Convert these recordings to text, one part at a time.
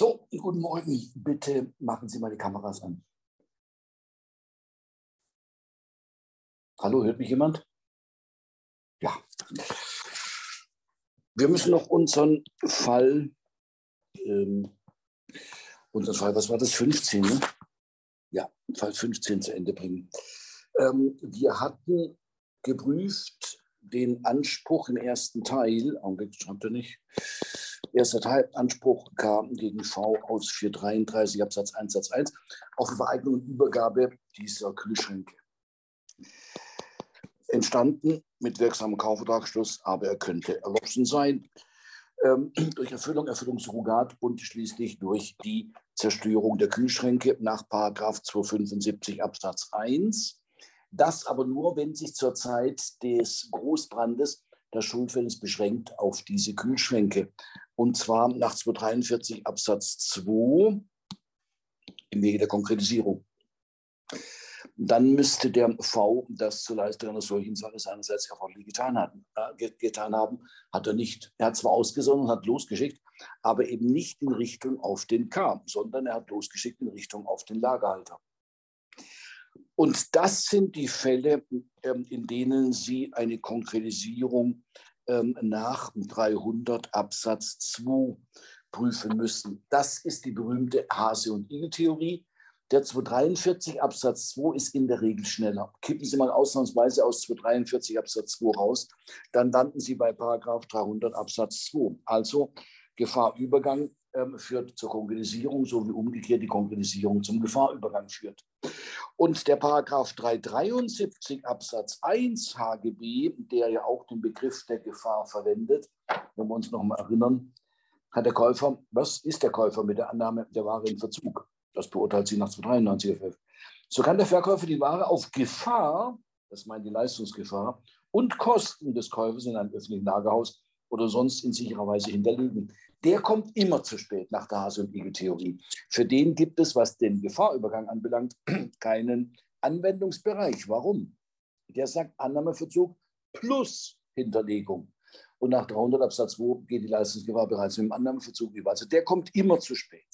So, guten Morgen. Bitte machen Sie mal die Kameras an. Hallo, hört mich jemand? Ja. Wir müssen noch unseren Fall, ähm, unseren Fall, was war das, 15, ne? Ja, Fall 15 zu Ende bringen. Ähm, wir hatten geprüft den Anspruch im ersten Teil, Augenblick schreibt er nicht, erster Teil, Anspruch kam gegen V aus 433 Absatz 1 Satz 1 auf Vereignung und Übergabe dieser Kühlschränke entstanden mit wirksamem Kaufvertragsschluss, aber er könnte erloschen sein ähm, durch Erfüllung, Erfüllungssurrogat und schließlich durch die Zerstörung der Kühlschränke nach 275 Absatz 1. Das aber nur, wenn sich zur Zeit des Großbrandes das Schuldverhältnis beschränkt auf diese Kühlschränke. Und zwar nach 243 Absatz 2 im Wege der Konkretisierung dann müsste der V das zur Leistung einer solchen Sache seinerseits erforderlich getan, hatten, äh, getan haben. Hat er nicht. Er hat zwar ausgesonnen und hat losgeschickt, aber eben nicht in Richtung auf den K, sondern er hat losgeschickt in Richtung auf den Lagerhalter. Und das sind die Fälle, ähm, in denen Sie eine Konkretisierung ähm, nach 300 Absatz 2 prüfen müssen. Das ist die berühmte Hase- und Igel-Theorie der 243 Absatz 2 ist in der Regel schneller. Kippen Sie mal ausnahmsweise aus 243 Absatz 2 raus, dann landen Sie bei Paragraph 300 Absatz 2. Also Gefahrübergang führt zur Konkretisierung, so wie umgekehrt die Konkretisierung zum Gefahrübergang führt. Und der Paragraph 373 Absatz 1 HGB, der ja auch den Begriff der Gefahr verwendet, wenn wir uns noch mal erinnern, hat der Käufer, was ist der Käufer mit der Annahme der Ware in Verzug? Das beurteilt sie nach 293 FF. So kann der Verkäufer die Ware auf Gefahr, das meint die Leistungsgefahr, und Kosten des Käufers in einem öffentlichen Lagerhaus oder sonst in sicherer Weise hinterlegen. Der kommt immer zu spät nach der Hase- und Igel-Theorie. Für den gibt es, was den Gefahrübergang anbelangt, keinen Anwendungsbereich. Warum? Der sagt Annahmeverzug plus Hinterlegung. Und nach 300 Absatz 2 geht die Leistungsgefahr bereits mit dem Annahmeverzug über. Also der kommt immer zu spät.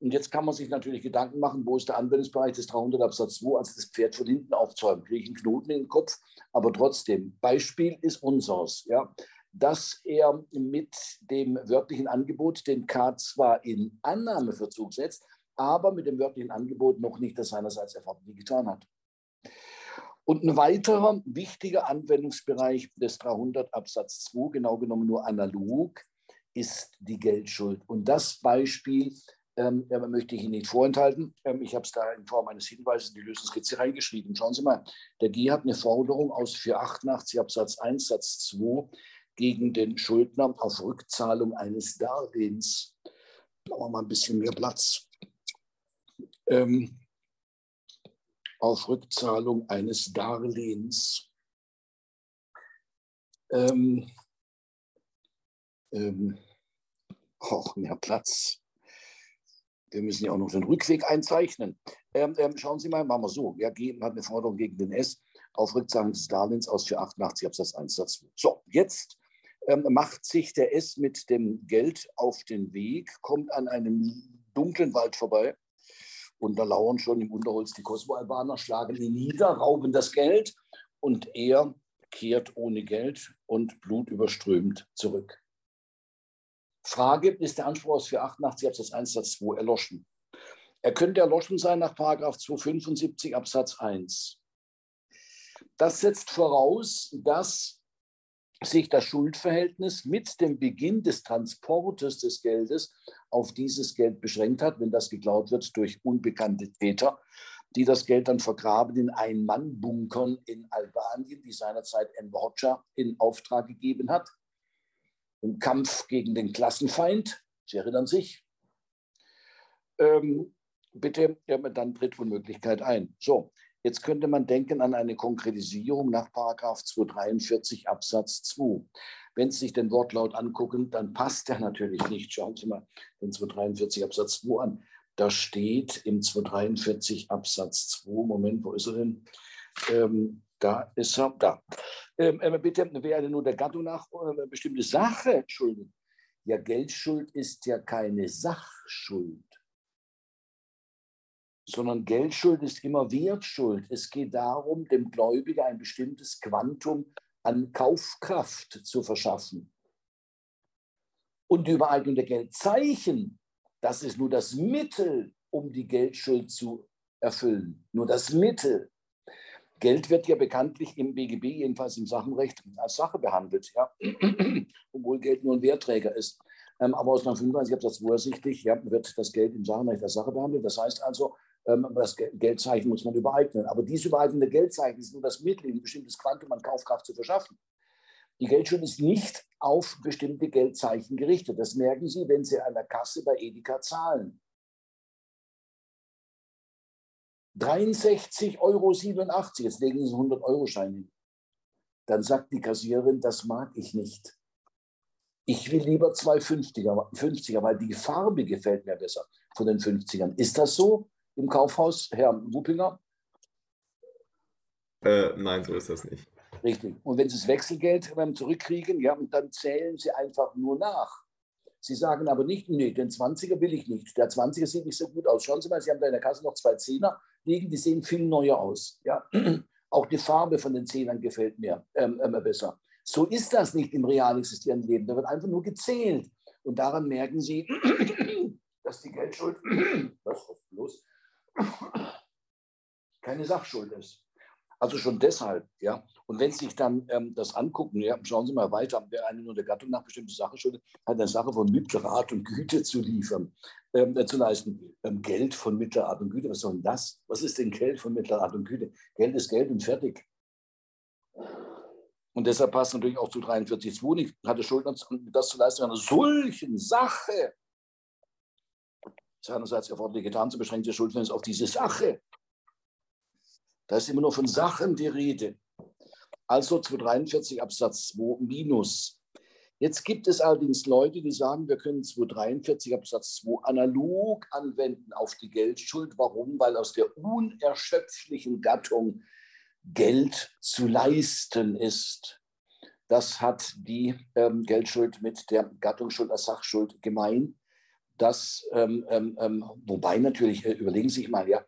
Und jetzt kann man sich natürlich Gedanken machen, wo ist der Anwendungsbereich des 300 Absatz 2, also das Pferd von hinten aufzäumen, kriege ich einen Knoten in den Kopf. Aber trotzdem, Beispiel ist unseres, ja, dass er mit dem wörtlichen Angebot den K zwar in Annahmeverzug setzt, aber mit dem wörtlichen Angebot noch nicht das seinerseits erforderliche getan hat. Und ein weiterer wichtiger Anwendungsbereich des 300 Absatz 2, genau genommen nur analog, ist die Geldschuld. Und das Beispiel ähm, möchte ich Ihnen nicht vorenthalten. Ähm, ich habe es da in Form eines Hinweises in die Lösungskizze reingeschrieben. Schauen Sie mal, der G hat eine Forderung aus 488 Absatz 1 Satz 2 gegen den Schuldner auf Rückzahlung eines Darlehens. Machen wir mal ein bisschen mehr Platz. Ähm, auf Rückzahlung eines Darlehens. Ähm, ähm, auch mehr Platz. Wir müssen ja auch noch den Rückweg einzeichnen. Ähm, ähm, schauen Sie mal, machen wir so. Ja, G hat eine Forderung gegen den S auf Rückzahlung des Darlehens aus 488 Absatz 1 Satz 2. So, jetzt ähm, macht sich der S mit dem Geld auf den Weg, kommt an einem dunklen Wald vorbei und da lauern schon im Unterholz die Kosovo-Albaner, schlagen ihn nieder, rauben das Geld und er kehrt ohne Geld und blutüberströmt zurück. Frage, ist der Anspruch aus 488 Absatz 1 Satz 2 erloschen? Er könnte erloschen sein nach 275 Absatz 1. Das setzt voraus, dass sich das Schuldverhältnis mit dem Beginn des Transportes des Geldes auf dieses Geld beschränkt hat, wenn das geklaut wird durch unbekannte Täter, die das Geld dann vergraben in Ein-Mann-Bunkern in Albanien, die seinerzeit Enver Hoxha in Auftrag gegeben hat im Kampf gegen den Klassenfeind. Sie erinnern sich. Ähm, bitte dann tritt Unmöglichkeit ein. So, jetzt könnte man denken an eine Konkretisierung nach 243 Absatz 2. Wenn Sie sich den Wortlaut angucken, dann passt der natürlich nicht. Schauen Sie mal den 243 Absatz 2 an. Da steht im 243 Absatz 2, Moment, wo ist er denn? Ähm, da ist er, da. Ähm, äh, bitte, wäre nur der Gattung nach äh, bestimmte Sache, Entschuldigung, Ja, Geldschuld ist ja keine Sachschuld, sondern Geldschuld ist immer Wertschuld. Es geht darum, dem Gläubiger ein bestimmtes Quantum an Kaufkraft zu verschaffen. Und die Übereignung der Geldzeichen, das ist nur das Mittel, um die Geldschuld zu erfüllen. Nur das Mittel. Geld wird ja bekanntlich im BGB, jedenfalls im Sachenrecht, als Sache behandelt, ja? obwohl Geld nur ein Wertträger ist. Ähm, aber aus 1935 Absatz 2 ersichtlich ja, wird das Geld im Sachenrecht als Sache behandelt. Das heißt also, ähm, das Geldzeichen muss man übereignen. Aber diese übereignende Geldzeichen ist nur das Mittel, ein bestimmtes Quantum an Kaufkraft zu verschaffen. Die Geldschuld ist nicht auf bestimmte Geldzeichen gerichtet. Das merken Sie, wenn Sie an der Kasse bei Edeka zahlen. 63,87 Euro, jetzt legen Sie einen 100-Euro-Schein hin. Dann sagt die Kassiererin, das mag ich nicht. Ich will lieber zwei 50er, 50er, weil die Farbe gefällt mir besser von den 50ern. Ist das so im Kaufhaus, Herr Wuppinger? Äh, nein, so ist das nicht. Richtig. Und wenn Sie das Wechselgeld zurückkriegen, ja, dann zählen Sie einfach nur nach. Sie sagen aber nicht, nee, den 20er will ich nicht. Der 20er sieht nicht so gut aus. Schauen Sie mal, Sie haben da in der Kasse noch zwei Zehner liegen, die sehen viel neuer aus. Ja? Auch die Farbe von den Zehnern gefällt mir ähm, immer besser. So ist das nicht im real existierenden Leben. Da wird einfach nur gezählt. Und daran merken Sie, dass die Geldschuld, was los? keine Sachschuld ist. Also schon deshalb, ja. Und wenn Sie sich dann ähm, das angucken, ja, schauen Sie mal weiter, wer eine nur der Gattung nach bestimmte Sache schuldet, hat eine Sache von mittlerer Art und Güte zu liefern, ähm, äh, zu leisten. Ähm, Geld von mittlerer Art und Güte, was soll denn das? Was ist denn Geld von mittlerer Art und Güte? Geld ist Geld und fertig. Und deshalb passt natürlich auch zu 43.2 nicht, hatte Schuldner das zu leisten einer solchen Sache. Seinerseits erforderlich getan, zu beschränkte Schuldverhältnis auf diese Sache. Da ist immer nur von Sachen die Rede. Also 243 Absatz 2 minus. Jetzt gibt es allerdings Leute, die sagen, wir können 243 Absatz 2 analog anwenden auf die Geldschuld. Warum? Weil aus der unerschöpflichen Gattung Geld zu leisten ist. Das hat die ähm, Geldschuld mit der Gattungsschuld als Sachschuld gemein. Das, ähm, ähm, ähm wobei natürlich, äh, überlegen Sie sich mal, ja,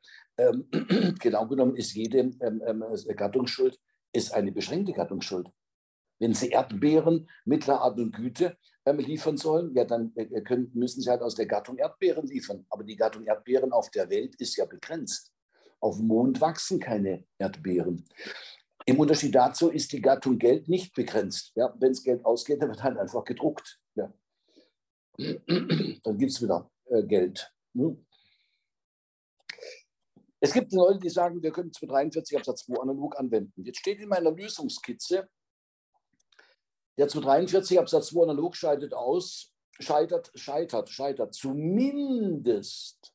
ähm, genau genommen ist jede ähm, ähm, Gattungsschuld ist eine beschränkte Gattungsschuld. Wenn Sie Erdbeeren mittlerer Art und Güte ähm, liefern sollen, ja, dann äh, äh, können, müssen Sie halt aus der Gattung Erdbeeren liefern. Aber die Gattung Erdbeeren auf der Welt ist ja begrenzt. Auf dem Mond wachsen keine Erdbeeren. Im Unterschied dazu ist die Gattung Geld nicht begrenzt. Ja, Wenn es Geld ausgeht, dann wird halt einfach gedruckt. Ja. Dann gibt es wieder äh, Geld. Hm? Es gibt Leute, die sagen, wir können 243 Absatz 2 analog anwenden. Jetzt steht in meiner Lösungskizze, der 243 Absatz 2 analog scheitert aus, scheitert, scheitert, scheitert zumindest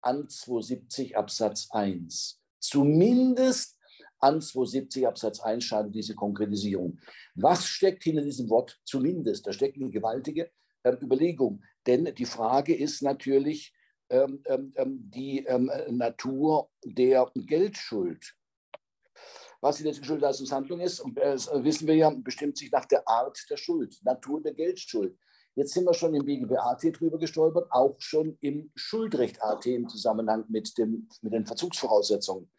an 270 Absatz 1. Zumindest an 270 Absatz 1 scheitert diese Konkretisierung. Was steckt hinter diesem Wort zumindest? Da steckt eine gewaltige äh, Überlegung. Denn die Frage ist natürlich, die Natur der Geldschuld. Was die letzte Schuldleistungshandlung ist, äh, wissen wir ja, bestimmt sich nach der Art der Schuld, Natur der Geldschuld. Jetzt sind wir schon im BGB AT drüber gestolpert, auch schon im Schuldrecht AT im Zusammenhang mit, dem, mit den Verzugsvoraussetzungen.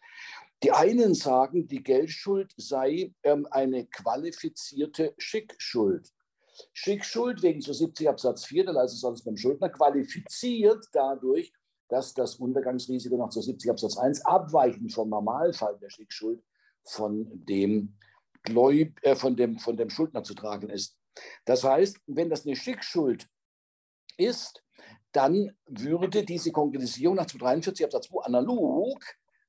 Die einen sagen, die Geldschuld sei ähm, eine qualifizierte Schickschuld. Schickschuld wegen zu 70 Absatz 4 der Leistung sonst beim Schuldner qualifiziert dadurch, dass das Untergangsrisiko nach zu 70 Absatz 1 abweichend vom Normalfall der Schickschuld von dem, Gläub, äh, von, dem, von dem Schuldner zu tragen ist. Das heißt, wenn das eine Schickschuld ist, dann würde diese Konkretisierung nach 243 Absatz 2 analog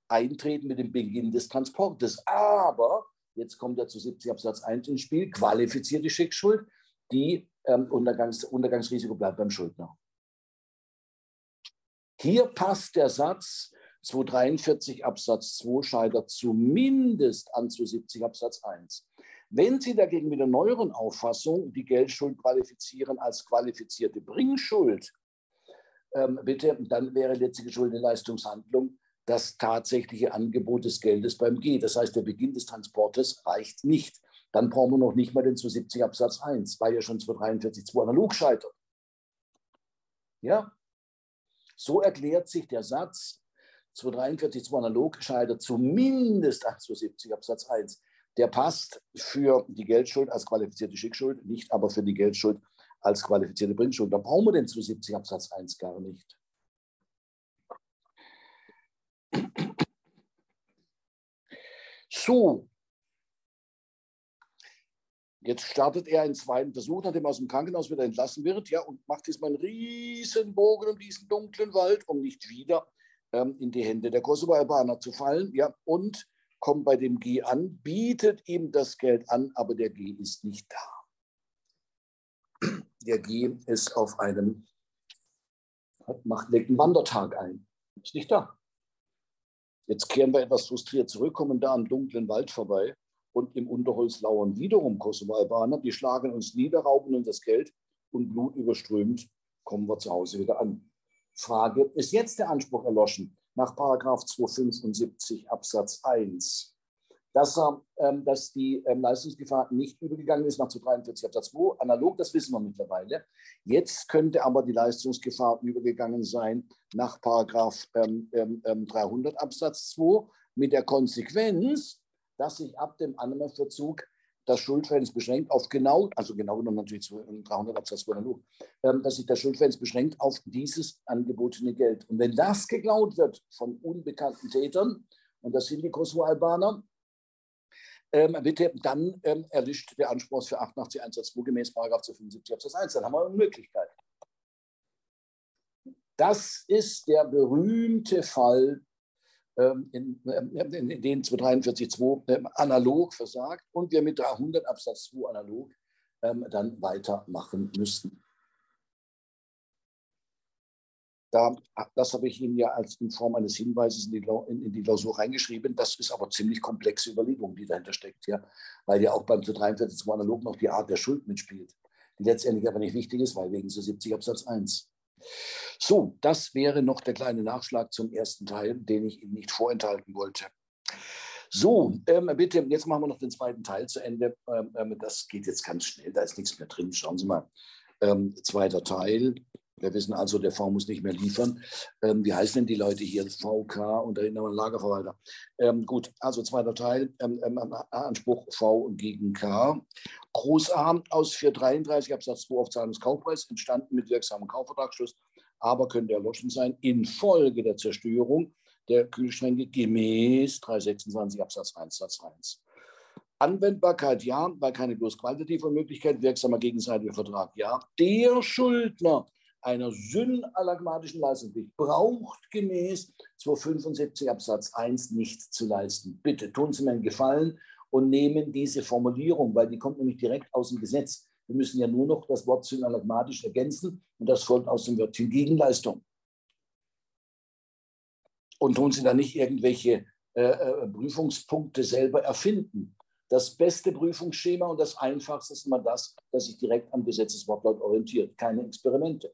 eintreten mit dem Beginn des Transportes. Aber, jetzt kommt er zu 70 Absatz 1 ins Spiel, qualifizierte Schickschuld die ähm, Untergangs Untergangsrisiko bleibt beim Schuldner. Hier passt der Satz 243 Absatz 2 scheitert zumindest an 270 Absatz 1. Wenn Sie dagegen mit der neueren Auffassung die Geldschuld qualifizieren als qualifizierte Bringschuld, ähm, bitte, dann wäre letztliche Schuldenleistungshandlung das tatsächliche Angebot des Geldes beim G. Das heißt, der Beginn des Transportes reicht nicht dann brauchen wir noch nicht mal den 270 Absatz 1, weil ja schon 243 2 analog scheitert. Ja? So erklärt sich der Satz 243 2 analog scheitert zumindest 170 Absatz 1. Der passt für die Geldschuld als qualifizierte Schickschuld, nicht aber für die Geldschuld als qualifizierte Bringschuld. Da brauchen wir den 270 Absatz 1 gar nicht. So, Jetzt startet er einen zweiten Versuch, nachdem er aus dem Krankenhaus wieder entlassen wird, ja, und macht diesmal einen riesen Bogen um diesen dunklen Wald, um nicht wieder ähm, in die Hände der Kosovo-Albaner zu fallen, ja, und kommt bei dem G an, bietet ihm das Geld an, aber der G ist nicht da. Der G ist auf einem, macht, legt einen Wandertag ein, ist nicht da. Jetzt kehren wir etwas frustriert zurück, kommen da am dunklen Wald vorbei und im Unterholz lauern wiederum Kosovo-Albaner. Die schlagen uns nieder, rauben uns das Geld und blutüberströmt kommen wir zu Hause wieder an. Frage, ist jetzt der Anspruch erloschen nach Paragraph 275 Absatz 1? Dass, ähm, dass die ähm, Leistungsgefahr nicht übergegangen ist nach 243 Absatz 2, analog, das wissen wir mittlerweile. Jetzt könnte aber die Leistungsgefahr übergegangen sein nach Paragraph ähm, 300 ähm, Absatz 2 mit der Konsequenz, dass sich ab dem Annahmeverzug das Schuldverhältnis beschränkt auf genau, also genau genommen natürlich 300 Absatz 2 analog, ähm, dass sich das Schuldverhältnis beschränkt auf dieses angebotene Geld. Und wenn das geklaut wird von unbekannten Tätern, und das sind die Kosovo-Albaner, ähm, bitte, dann ähm, erlischt der Anspruch für 88 Absatz 2 gemäß 275 Absatz 1. Dann haben wir eine Möglichkeit. Das ist der berühmte Fall in, ähm, in, in den 243.2 ähm, analog versagt und wir mit 300 Absatz 2 analog dann weitermachen müssten. Da, das habe ich Ihnen ja als in Form eines Hinweises in die, in, in die Klausur reingeschrieben. Das ist aber ziemlich komplexe Überlegung, die dahinter steckt, ja, weil ja auch beim 243.2 analog noch die Art der Schuld mitspielt, die letztendlich aber nicht wichtig ist, weil wegen so 70 Absatz 1. So, das wäre noch der kleine Nachschlag zum ersten Teil, den ich Ihnen nicht vorenthalten wollte. So, ähm, bitte, jetzt machen wir noch den zweiten Teil zu Ende. Ähm, ähm das geht jetzt ganz schnell, da ist nichts mehr drin. Schauen Sie mal. Ähm, zweiter Teil. Wir wissen also, der V muss nicht mehr liefern. Ähm, wie heißen denn die Leute hier? VK und dahinter ein Lagerverwalter. Ähm, gut, also zweiter Teil, ähm, ähm, ähm Anspruch V gegen K. Groß A aus 433 Absatz 2 auf Zahlungskaufpreis, entstanden mit wirksamem Kaufvertragsschluss, aber könnte erloschen sein infolge der Zerstörung der Kühlschränke gemäß 326 Absatz 1 Satz 1. Anwendbarkeit ja, weil keine bloß qualitative Möglichkeit, wirksamer gegenseitiger Vertrag ja. Der Schuldner einer synalagmatischen Leistungspflicht braucht gemäß 275 Absatz 1 nichts zu leisten. Bitte tun Sie mir einen Gefallen und nehmen diese Formulierung, weil die kommt nämlich direkt aus dem Gesetz. Wir müssen ja nur noch das Wort synalagmatisch ergänzen und das folgt aus dem Wörtchen Gegenleistung. Und tun Sie da nicht irgendwelche äh, äh, Prüfungspunkte selber erfinden. Das beste Prüfungsschema und das einfachste ist immer das, das sich direkt am Gesetzeswortlaut orientiert. Keine Experimente.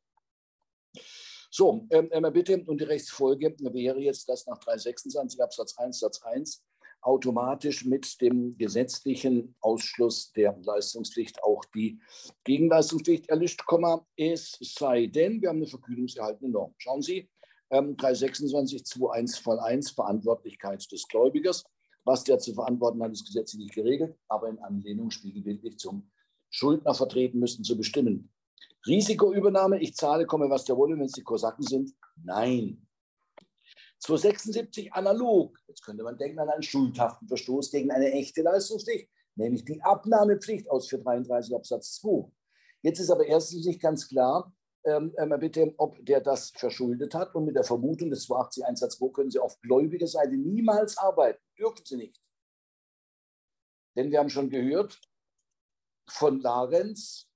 So, ähm, bitte, und die Rechtsfolge wäre jetzt, dass nach 326 Absatz 1 Satz 1 automatisch mit dem gesetzlichen Ausschluss der Leistungspflicht auch die Gegenleistungspflicht erlischt, es sei denn, wir haben eine vergütungserhaltene Norm. Schauen Sie, ähm, 326 2.1 Fall 1 Verantwortlichkeit des Gläubigers. Was der zu verantworten hat, ist gesetzlich geregelt, aber in Anlehnung spiegelbildlich zum Schuldner vertreten müssten zu bestimmen. Risikoübernahme, ich zahle, komme was der wolle, wenn es die Kosaken sind? Nein. 276 analog. Jetzt könnte man denken an einen schuldhaften Verstoß gegen eine echte Leistungspflicht, nämlich die Abnahmepflicht aus 433 Absatz 2. Jetzt ist aber erstens nicht ganz klar, ähm, ähm, bitte, ob der das verschuldet hat. Und mit der Vermutung des 280 Einsatz 2 können Sie auf gläubiger Seite niemals arbeiten. Dürfen Sie nicht. Denn wir haben schon gehört von Larenz,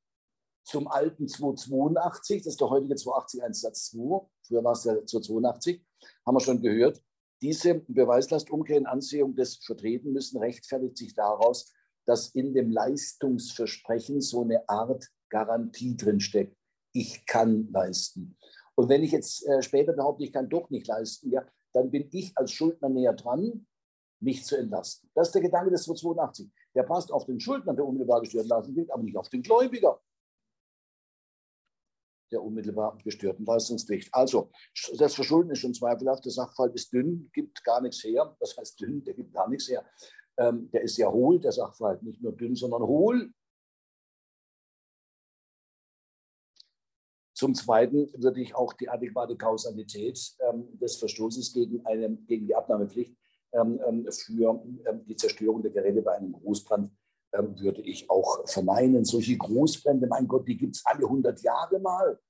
zum alten 282, das ist der heutige 280 Einsatz 2, früher war es der 282, haben wir schon gehört. Diese Beweislastumkehr in Ansehung des Vertreten müssen rechtfertigt sich daraus, dass in dem Leistungsversprechen so eine Art Garantie drinsteckt. Ich kann leisten. Und wenn ich jetzt äh, später behaupte, ich kann doch nicht leisten, ja, dann bin ich als Schuldner näher dran, mich zu entlasten. Das ist der Gedanke des 282. Der passt auf den Schuldner, der unmittelbar gestört lassen wird, aber nicht auf den Gläubiger. Der unmittelbar gestörten Leistungspflicht. Also, das Verschulden ist schon zweifelhaft. Der Sachverhalt ist dünn, gibt gar nichts her. Das heißt dünn, der gibt gar nichts her. Ähm, der ist ja hohl, der Sachverhalt. Nicht nur dünn, sondern hohl. Zum Zweiten würde ich auch die adäquate Kausalität ähm, des Verstoßes gegen, eine, gegen die Abnahmepflicht ähm, ähm für ähm, die Zerstörung der Geräte bei einem Großbrand würde ich auch verneinen. Solche Großbrände, mein Gott, die gibt es alle 100 Jahre mal.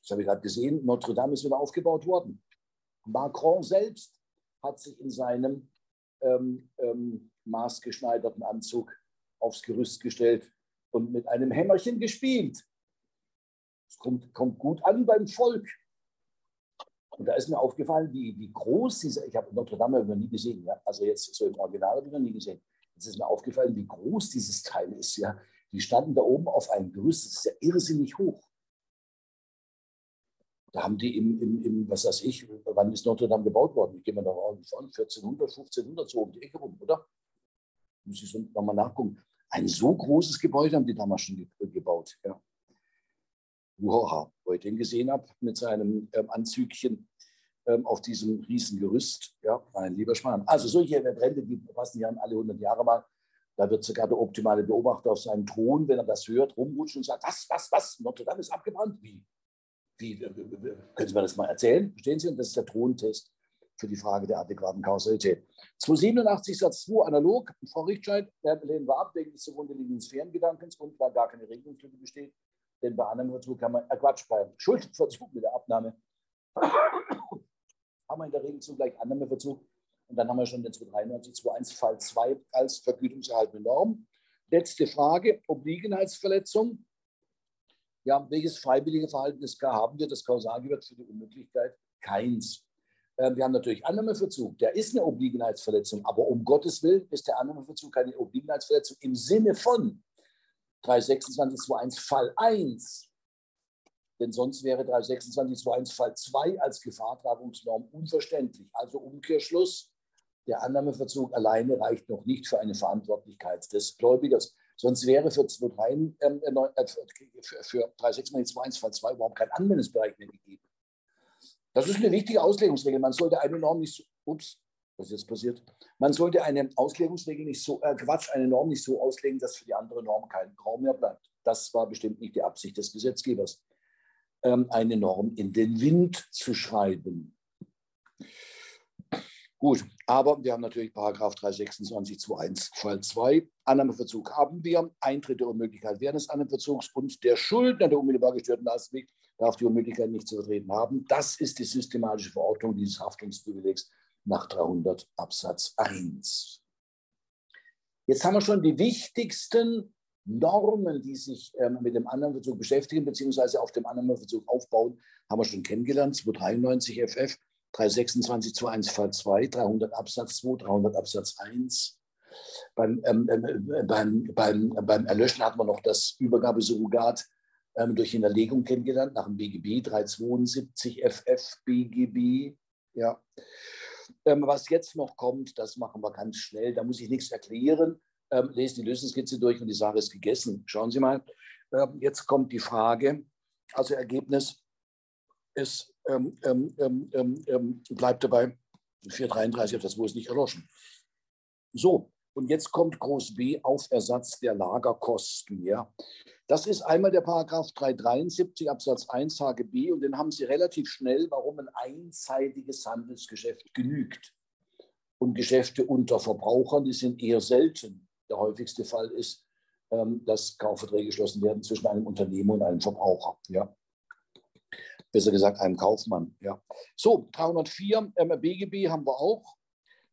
Das habe ich gerade gesehen. Notre Dame ist wieder aufgebaut worden. Macron selbst hat sich in seinem ähm, ähm, maßgeschneiderten Anzug aufs Gerüst gestellt und mit einem Hämmerchen gespielt. Es kommt, kommt gut an beim Volk. Und da ist mir aufgefallen, wie, wie groß diese, ich habe Notre Dame noch nie gesehen, ja? also jetzt so im Original habe ich noch nie gesehen. Jetzt ist mir aufgefallen, wie groß dieses Teil ist. Ja? Die standen da oben auf einem Gerüst, das ist ja irrsinnig hoch. Da haben die im, im, im, was weiß ich, wann ist Notre Dame gebaut worden? Ich gehe mal da von 1400, 1500 so um die Ecke rum, oder? Muss ich so nochmal nachgucken. Ein so großes Gebäude haben die damals schon gebaut. Ja. Wow, wo ich den gesehen habe mit seinem ähm, Anzügchen ähm, auf diesem riesen Gerüst. Ja, mein lieber Schmarrn. Also solche Brände, die passen ja alle 100 Jahre mal. Da wird sogar der optimale Beobachter auf seinem Thron, wenn er das hört, rumrutschen und sagt, was, was, was, Notre Dame ist abgebrannt? Wie? Wie, können Sie mir das mal erzählen? Verstehen Sie? Und das ist der Throntest für die Frage der adäquaten Kausalität. 287 Satz 2 analog, Frau Richtscheid, lehnen wir ab wegen des zugrunde liegenden Sphärengedankens und weil gar keine Regelungslücke besteht. Denn bei Annahmeverzug kann man, äh Quatsch, bei Schuldverzug mit der Abnahme haben wir in der Regel zugleich Annahmeverzug. Und dann haben wir schon den 293.2.1 Fall 2 als vergütungserhaltende Norm. Letzte Frage, Obliegenheitsverletzung. Ja, welches freiwillige Verhalten des K haben wir? Das Kausalgewirk für die Unmöglichkeit? Keins. Ähm, wir haben natürlich Annahmeverzug. Der ist eine Obliegenheitsverletzung. Aber um Gottes Willen ist der Annahmeverzug keine Obliegenheitsverletzung im Sinne von 326.2.1 Fall 1. Denn sonst wäre 326.2.1 Fall 2 als Gefahrtragungsnorm unverständlich. Also Umkehrschluss, der Annahmeverzug alleine reicht noch nicht für eine Verantwortlichkeit des Gläubigers. Sonst wäre für, 23, ähm, äh, für, für 326.2.1 Fall 2 überhaupt kein Anwendungsbereich mehr gegeben. Das ist eine wichtige Auslegungsregel. Man sollte eine Norm nicht, ups, was jetzt passiert, man sollte eine Auslegungsregel nicht so, äh, Quatsch, eine Norm nicht so auslegen, dass für die andere Norm kein Raum mehr bleibt. Das war bestimmt nicht die Absicht des Gesetzgebers, ähm, eine Norm in den Wind zu schreiben. Gut, aber wir haben natürlich Paragraph 326 2.1 Fall 2. Annahmeverzug haben wir, Eintritt der Unmöglichkeit während des Annahmeverzugs und der Schuldner der unmittelbar gestörten Leistungsweg darf die Unmöglichkeit nicht zu vertreten haben. Das ist die systematische Verordnung dieses Haftungsprivilegs nach 300 Absatz 1. Jetzt haben wir schon die wichtigsten Normen, die sich ähm, mit dem Annahmeverzug beschäftigen, beziehungsweise auf dem Annahmeverzug aufbauen, haben wir schon kennengelernt. 293 FF, 326 21 Fall 2, 300 Absatz 2, 300 Absatz 1. Beim, ähm, äh, beim, beim, beim Erlöschen hatten wir noch das Übergabesurrogat ähm, durch Hinterlegung kennengelernt, nach dem BGB 372 FF BGB. Ja. Ähm, was jetzt noch kommt, das machen wir ganz schnell. Da muss ich nichts erklären. Ähm, lesen die Lösungskizze durch und die Sache ist gegessen. Schauen Sie mal. Ähm, jetzt kommt die Frage. Also Ergebnis ist, ähm, ähm, ähm, bleibt dabei 433 auf das Wo ist nicht erloschen. So, und jetzt kommt Groß B auf Ersatz der Lagerkosten. Ja. Das ist einmal der Paragraph 373 Absatz 1 HGB und den haben Sie relativ schnell, warum ein einseitiges Handelsgeschäft genügt. Und Geschäfte unter Verbrauchern, die sind eher selten. Der häufigste Fall ist, ähm, dass Kaufverträge geschlossen werden zwischen einem Unternehmer und einem Verbraucher. Ja. Besser gesagt, einem Kaufmann. Ja. So, 304 BGB haben wir auch.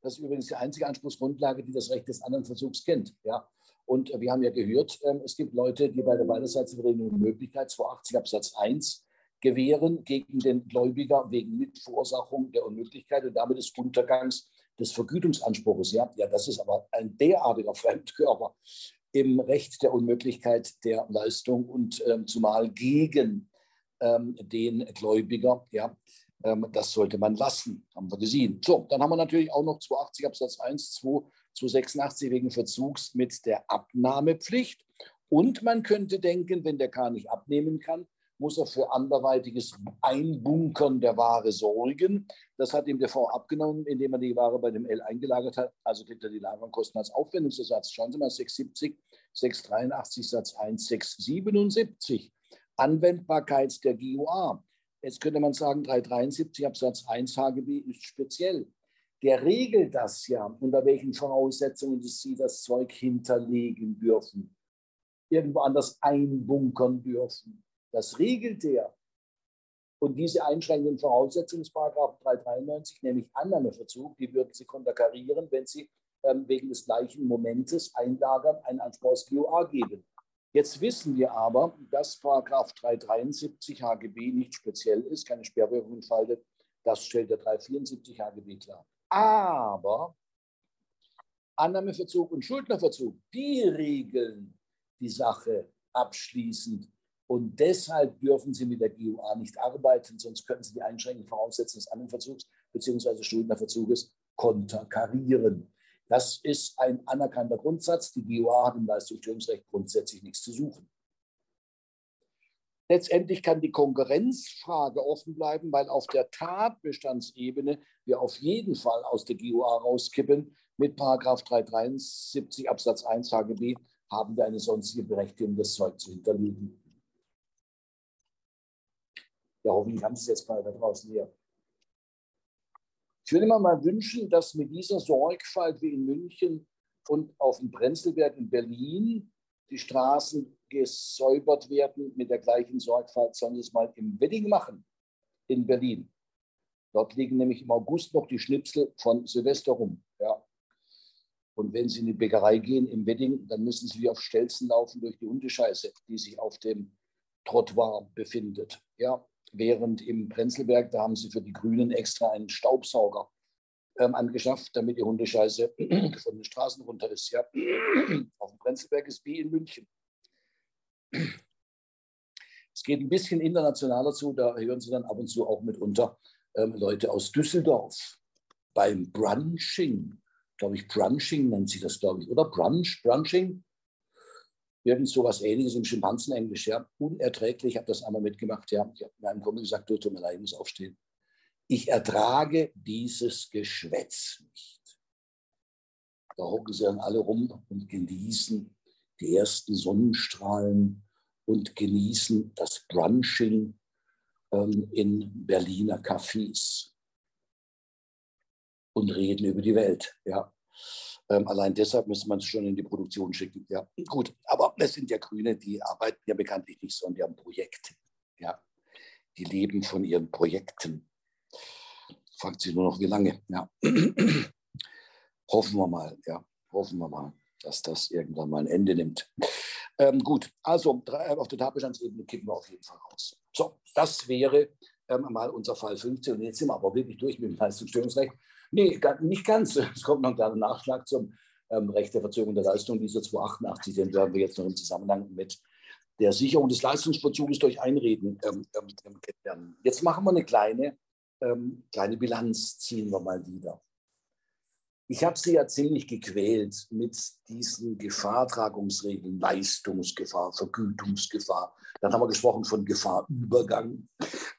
Das ist übrigens die einzige Anspruchsgrundlage, die das Recht des anderen Versuchs kennt. Ja. Und wir haben ja gehört, ähm, es gibt Leute, die bei der Beiderseitsvertretung Möglichkeit 280 Absatz 1 gewähren gegen den Gläubiger wegen Mitverursachung der Unmöglichkeit und damit des Untergangs des Vergütungsanspruchs. Ja, ja das ist aber ein derartiger Fremdkörper im Recht der Unmöglichkeit der Leistung und ähm, zumal gegen ähm, den Gläubiger. Ja, ähm, das sollte man lassen, haben wir gesehen. So, dann haben wir natürlich auch noch 280 Absatz 1, 2, 286 wegen Verzugs mit der Abnahmepflicht Und man könnte denken, wenn der K nicht abnehmen kann, muss er für anderweitiges Einbunkern der Ware sorgen. Das hat ihm der V abgenommen, indem er die Ware bei dem L eingelagert hat. Also kriegt er die Lagerkosten als Aufwendungsersatz. Schauen Sie mal, 670, 683 Satz 1, 677. Anwendbarkeit der GUA. Jetzt könnte man sagen, 373 Absatz 1 HGB ist speziell. Der regelt das ja, unter welchen Voraussetzungen Sie das Zeug hinterlegen dürfen, irgendwo anders einbunkern dürfen. Das regelt der. Und diese einschränkenden Voraussetzungen des 393, nämlich Annahmeverzug, die würden Sie konterkarieren, wenn Sie ähm, wegen des gleichen Momentes einlagern, einen Anspruch aus GOA geben. Jetzt wissen wir aber, dass 373 HGB nicht speziell ist, keine Sperrwirkung entfaltet. Das stellt der 374 HGB klar. Aber Annahmeverzug und Schuldnerverzug, die regeln die Sache abschließend. Und deshalb dürfen Sie mit der GUA nicht arbeiten, sonst könnten Sie die einschränkenden Voraussetzungen des Annahmeverzugs bzw. Schuldnerverzuges konterkarieren. Das ist ein anerkannter Grundsatz. Die GUA hat im Leistungsstörungsrecht grundsätzlich nichts zu suchen. Letztendlich kann die Konkurrenzfrage offen bleiben, weil auf der Tatbestandsebene wir auf jeden Fall aus der GUA rauskippen. Mit Paragraph 373 Absatz 1 HGB haben wir eine sonstige Berechtigung, das Zeug zu hinterlegen. Ja, hoffentlich haben Sie es jetzt mal da draußen hier. Ich würde mir mal wünschen, dass mit dieser Sorgfalt wie in München und auf dem Prenzlberg in Berlin die Straßen gesäubert werden mit der gleichen Sorgfalt, sollen sie es mal im Wedding machen, in Berlin. Dort liegen nämlich im August noch die Schnipsel von Silvester rum. Ja. Und wenn Sie in die Bäckerei gehen im Wedding, dann müssen Sie wie auf Stelzen laufen durch die Hundescheiße, die sich auf dem Trottoir befindet. Ja. Während im Prenzlberg, da haben sie für die Grünen extra einen Staubsauger ähm, angeschafft, damit die Hundescheiße von den Straßen runter ist. Ja. Auf dem Prenzlberg ist wie in München. Es geht ein bisschen internationaler zu, da hören Sie dann ab und zu auch mitunter ähm, Leute aus Düsseldorf beim Brunching. Glaube ich, Brunching nennt sich das, glaube ich, oder? Brunch, Brunching irgend so was ähnliches im Schimpansenenglisch, ja, unerträglich, ich habe das einmal mitgemacht, ja, ich habe meinem Kumpel gesagt, du, tut mir leid, ich muss aufstehen. Ich ertrage dieses Geschwätz nicht. Da hocken sie dann alle rum und genießen die ersten Sonnenstrahlen und genießen das Brunching ähm, in Berliner Cafés und reden über die Welt, ja. Ähm, allein deshalb müsste man es schon in die Produktion schicken. Ja, gut. Aber es sind ja Grüne, die arbeiten ja bekanntlich nicht so an ihrem Projekt. Ja, die leben von ihren Projekten. Fragt sich nur noch, wie lange. Ja. Hoffen wir mal, ja. Hoffen wir mal, dass das irgendwann mal ein Ende nimmt. Ähm, gut, also auf der Tatbestandsebene kippen wir auf jeden Fall raus. So, das wäre ähm, mal unser Fall 15. Und jetzt sind wir aber wirklich durch mit dem Leistungsstörungsrecht. Nee, nicht ganz. Es kommt noch ein kleiner Nachschlag zum ähm, Recht der Verzögerung der Leistung, dieser 288, den werden wir jetzt noch im Zusammenhang mit der Sicherung des Leistungsverzuges durch Einreden ähm, ähm, ähm, kennenlernen. Jetzt machen wir eine kleine, ähm, kleine Bilanz, ziehen wir mal wieder. Ich habe Sie ja ziemlich gequält mit diesen Gefahrtragungsregeln, Leistungsgefahr, Vergütungsgefahr. Dann haben wir gesprochen von Gefahrübergang.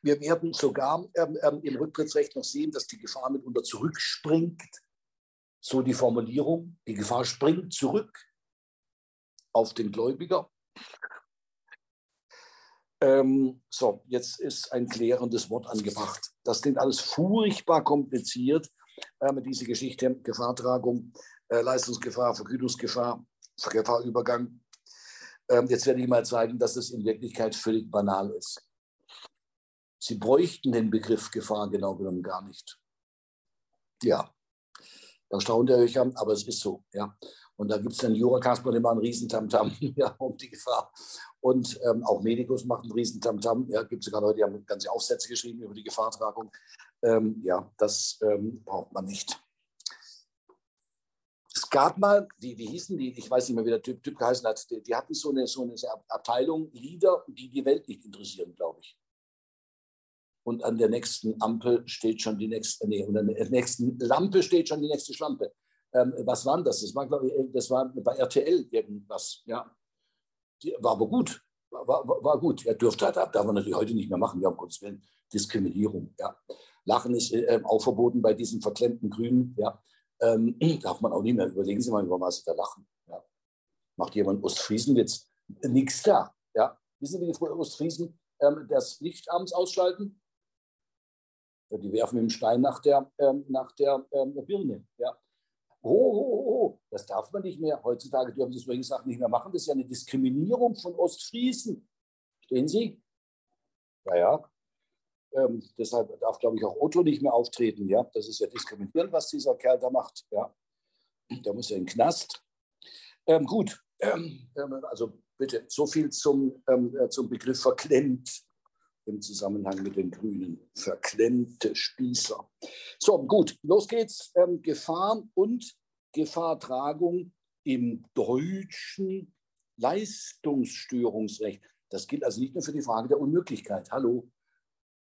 Wir werden sogar ähm, ähm, im Rücktrittsrecht noch sehen, dass die Gefahr mitunter zurückspringt. So die Formulierung, die Gefahr springt zurück auf den Gläubiger. Ähm, so, jetzt ist ein klärendes Wort angebracht. Das klingt alles furchtbar kompliziert äh, diese Geschichte, Gefahrtragung, äh, Leistungsgefahr, Vergütungsgefahr, Gefahrübergang. Ähm, jetzt werde ich mal zeigen, dass es in Wirklichkeit völlig banal ist. Sie bräuchten den Begriff Gefahr genau genommen gar nicht. Ja, da staunt ihr euch, aber es ist so. Ja. Und da gibt es dann Jura-Kasper, die machen einen Riesentamtam ja, um die Gefahr. Und ähm, auch Medikus machen einen Riesentamtam. Ja, gibt sogar Leute, die haben ganze Aufsätze geschrieben über die Gefahrtragung. Ähm, ja, das ähm, braucht man nicht. Es gab mal, wie, wie hießen die, ich weiß nicht mehr, wie der Typ, typ geheißen hat, die, die, hatten so eine, so eine Abteilung Lieder, die die Welt nicht interessieren, glaube ich. Und an der nächsten Ampel steht schon die nächste, nee, und an der nächsten Lampe steht schon die nächste Schlampe. Ähm, was war das? Das war, glaube ich, das war bei RTL irgendwas, ja. die, war aber gut. War, war, war gut. Er dürfte, darf, darf man natürlich heute nicht mehr machen, ja, um Gottes Willen. Diskriminierung, ja. Lachen ist äh, auch verboten bei diesen verklemmten Grünen, ja. Ähm, darf man auch nicht mehr. Überlegen Sie mal, über was Sie da lachen. Ja. Macht jemand Ostfriesenwitz? Nix da, ja. Wissen Sie, wie die Ostfriesen ähm, das Licht abends ausschalten? Ja, die werfen mit dem Stein nach der, ähm, nach der ähm, Birne, ja. Oh, oh, oh, das darf man nicht mehr. Heutzutage dürfen Sie solche Sachen nicht mehr machen. Das ist ja eine Diskriminierung von Ostfriesen. Stehen Sie? Ja, ja. Ähm, deshalb darf, glaube ich, auch Otto nicht mehr auftreten. Ja? Das ist ja diskriminierend, was dieser Kerl da macht. Ja? Der muss ja in den Knast. Ähm, gut, ähm, ähm also bitte, so viel zum, ähm, äh, zum Begriff verklemmt im Zusammenhang mit den Grünen. Verklemmte Spießer. So, gut, los geht's. Ähm, Gefahr und Gefahrtragung im deutschen Leistungsstörungsrecht. Das gilt also nicht nur für die Frage der Unmöglichkeit. Hallo,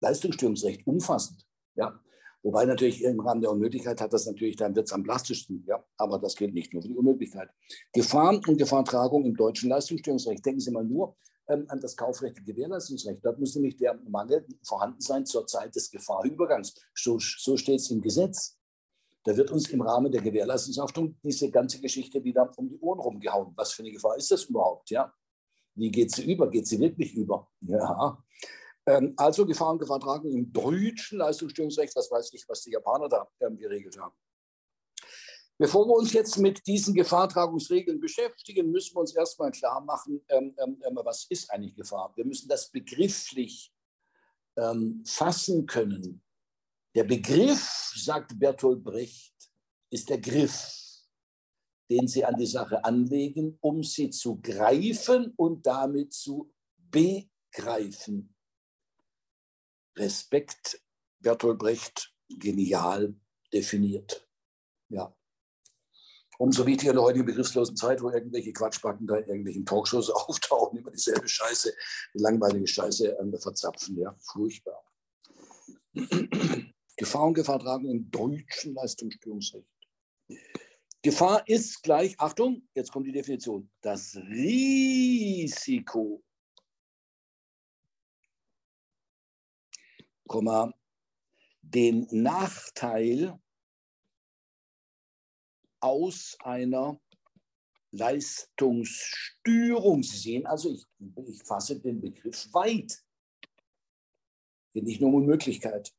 Leistungsstörungsrecht umfassend. Ja. Wobei natürlich im Rahmen der Unmöglichkeit hat das natürlich, dann wird es am plastischsten. Ja. Aber das gilt nicht nur für die Unmöglichkeit. Gefahren und Gefahrtragung im deutschen Leistungsstörungsrecht. Denken Sie mal nur ähm, an das kaufrechtliche Gewährleistungsrecht. Dort muss nämlich der Mangel vorhanden sein zur Zeit des Gefahrübergangs. So, so steht es im Gesetz. Da wird uns im Rahmen der Gewährleistungshaftung diese ganze Geschichte wieder um die Ohren rumgehauen. Was für eine Gefahr ist das überhaupt? Ja? Wie geht sie über? Geht sie wirklich über? Ja. Ähm, also Gefahr und Gefahrtragung im deutschen Leistungsstörungsrecht, was weiß ich, was die Japaner da ähm, geregelt haben. Bevor wir uns jetzt mit diesen Gefahrtragungsregeln beschäftigen, müssen wir uns erstmal klar machen, ähm, ähm, ähm was ist eigentlich Gefahr? Wir müssen das begrifflich ähm, fassen können. Der Begriff, sagt Bertolt Brecht, ist der Griff, den Sie an die Sache anlegen, um sie zu greifen und damit zu begreifen. Respekt, Bertolt Brecht, genial definiert. Ja. Umso wichtiger in der heutigen begriffslosen Zeit, wo irgendwelche Quatschbacken da in irgendwelchen Talkshows auftauchen, immer dieselbe Scheiße, die langweilige Scheiße äh, verzapfen. Ja, furchtbar. Gefahr und Gefahrtragung im deutschen Leistungsstörungsrecht. Gefahr ist gleich, Achtung, jetzt kommt die Definition, das Risiko den Nachteil aus einer Leistungsstörung. Sie sehen also, ich, ich fasse den Begriff weit. Geht nicht nur um Möglichkeit.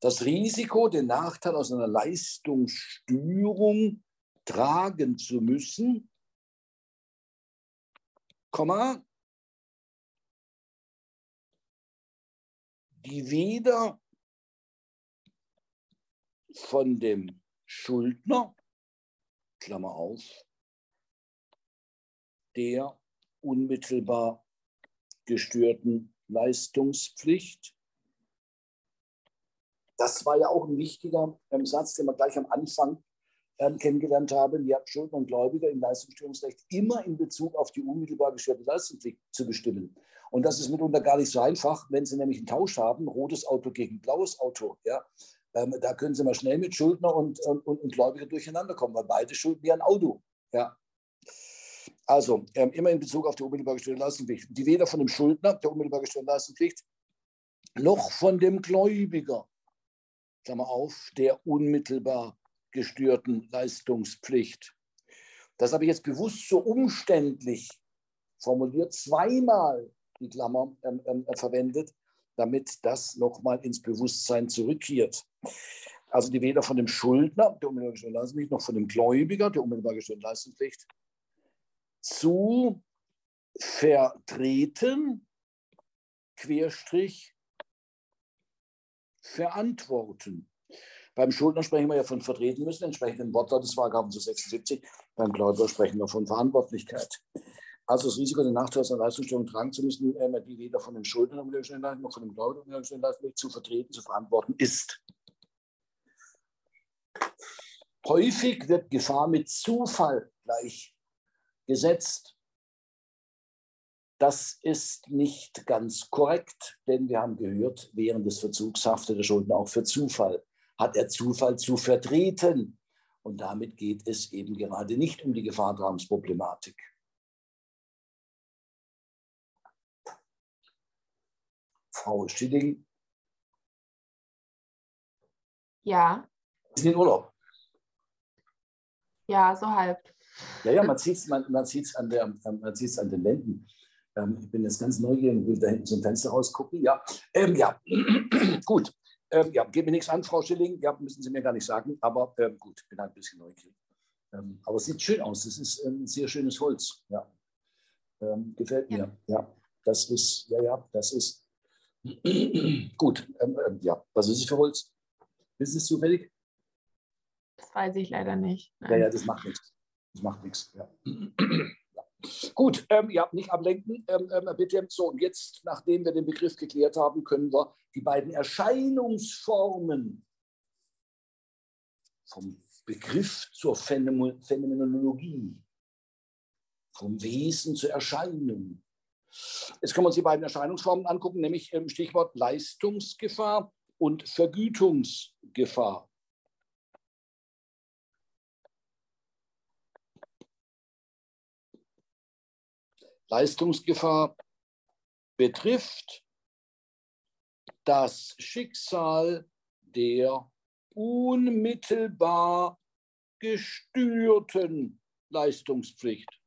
Das Risiko, den Nachteil aus einer Leistungsstörung tragen zu müssen, Komma, die weder von dem Schuldner, Klammer auf, der unmittelbar gestörten Leistungspflicht. Das war ja auch ein wichtiger ähm, Satz, den wir gleich am Anfang ähm, kennengelernt haben. Wir haben Schuldner und Gläubiger im Leistungsstörungsrecht immer in Bezug auf die unmittelbar gestörte Leistungspflicht zu bestimmen. Und das ist mitunter gar nicht so einfach, wenn Sie nämlich einen Tausch haben, rotes Auto gegen blaues Auto. Ja, ähm, da können Sie mal schnell mit Schuldner und, und, und Gläubiger durcheinander kommen, weil beide schulden wie ein Auto. Ja. Also ähm, immer in Bezug auf die unmittelbar gestörte Leistungspflicht. Die weder von dem Schuldner, der unmittelbar gestörten Leistungspflicht, noch von dem Gläubiger, Klammer auf, der unmittelbar gestörten Leistungspflicht. Das habe ich jetzt bewusst so umständlich formuliert, zweimal die Klammer ähm, ähm, verwendet, damit das nochmal ins Bewusstsein zurückkehrt. Also die weder von dem Schuldner, der unmittelbar gestörten Leistungspflicht, noch von dem Gläubiger, der unmittelbar gestörten Leistungspflicht, zu vertreten, Querstrich, verantworten. Beim Schuldner sprechen wir ja von vertreten müssen, entsprechend dem Wortlaut des Paragraphen zu 76. Beim Gläubiger sprechen wir von Verantwortlichkeit. Also das Risiko, den Nachteil einer Leistungsstörung tragen zu müssen, äh, die weder von den Schuldnern noch von dem Gläubiger zu vertreten, zu verantworten ist. Häufig wird Gefahr mit Zufall gleichgesetzt. Das ist nicht ganz korrekt, denn wir haben gehört, während des Verzugs haftet der Schuldner auch für Zufall hat er Zufall zu vertreten. Und damit geht es eben gerade nicht um die Gefahrtragungsproblematik. Frau Schilling. Ja. Ist in Urlaub. Ja, so halb. Ja, ja, man sieht es man, man an, der, man an den Wänden. Ähm, ich bin jetzt ganz neugierig und will da hinten zum Fenster rausgucken. Ja, ähm, ja. gut. Ähm, ja, geht mir nichts an, Frau Schilling. Ja, müssen Sie mir gar nicht sagen. Aber ähm, gut, bin halt ein bisschen neugierig. Ähm, aber es sieht schön aus. Es ist ein sehr schönes Holz. Ja. Ähm, gefällt mir. Ja. ja, das ist, ja, ja, das ist gut. ja, was ist es für Holz? Sie es zufällig? Das weiß ich leider nicht. Nein. Ja, ja, das macht nichts. Das macht nichts. Ja. Gut, ähm, ja, nicht ablenken, ähm, ähm, bitte. So, und jetzt, nachdem wir den Begriff geklärt haben, können wir die beiden Erscheinungsformen vom Begriff zur Phänomenologie, vom Wesen zur Erscheinung. Jetzt können wir uns die beiden Erscheinungsformen angucken, nämlich ähm, Stichwort Leistungsgefahr und Vergütungsgefahr. Leistungsgefahr betrifft das Schicksal der unmittelbar gestörten Leistungspflicht.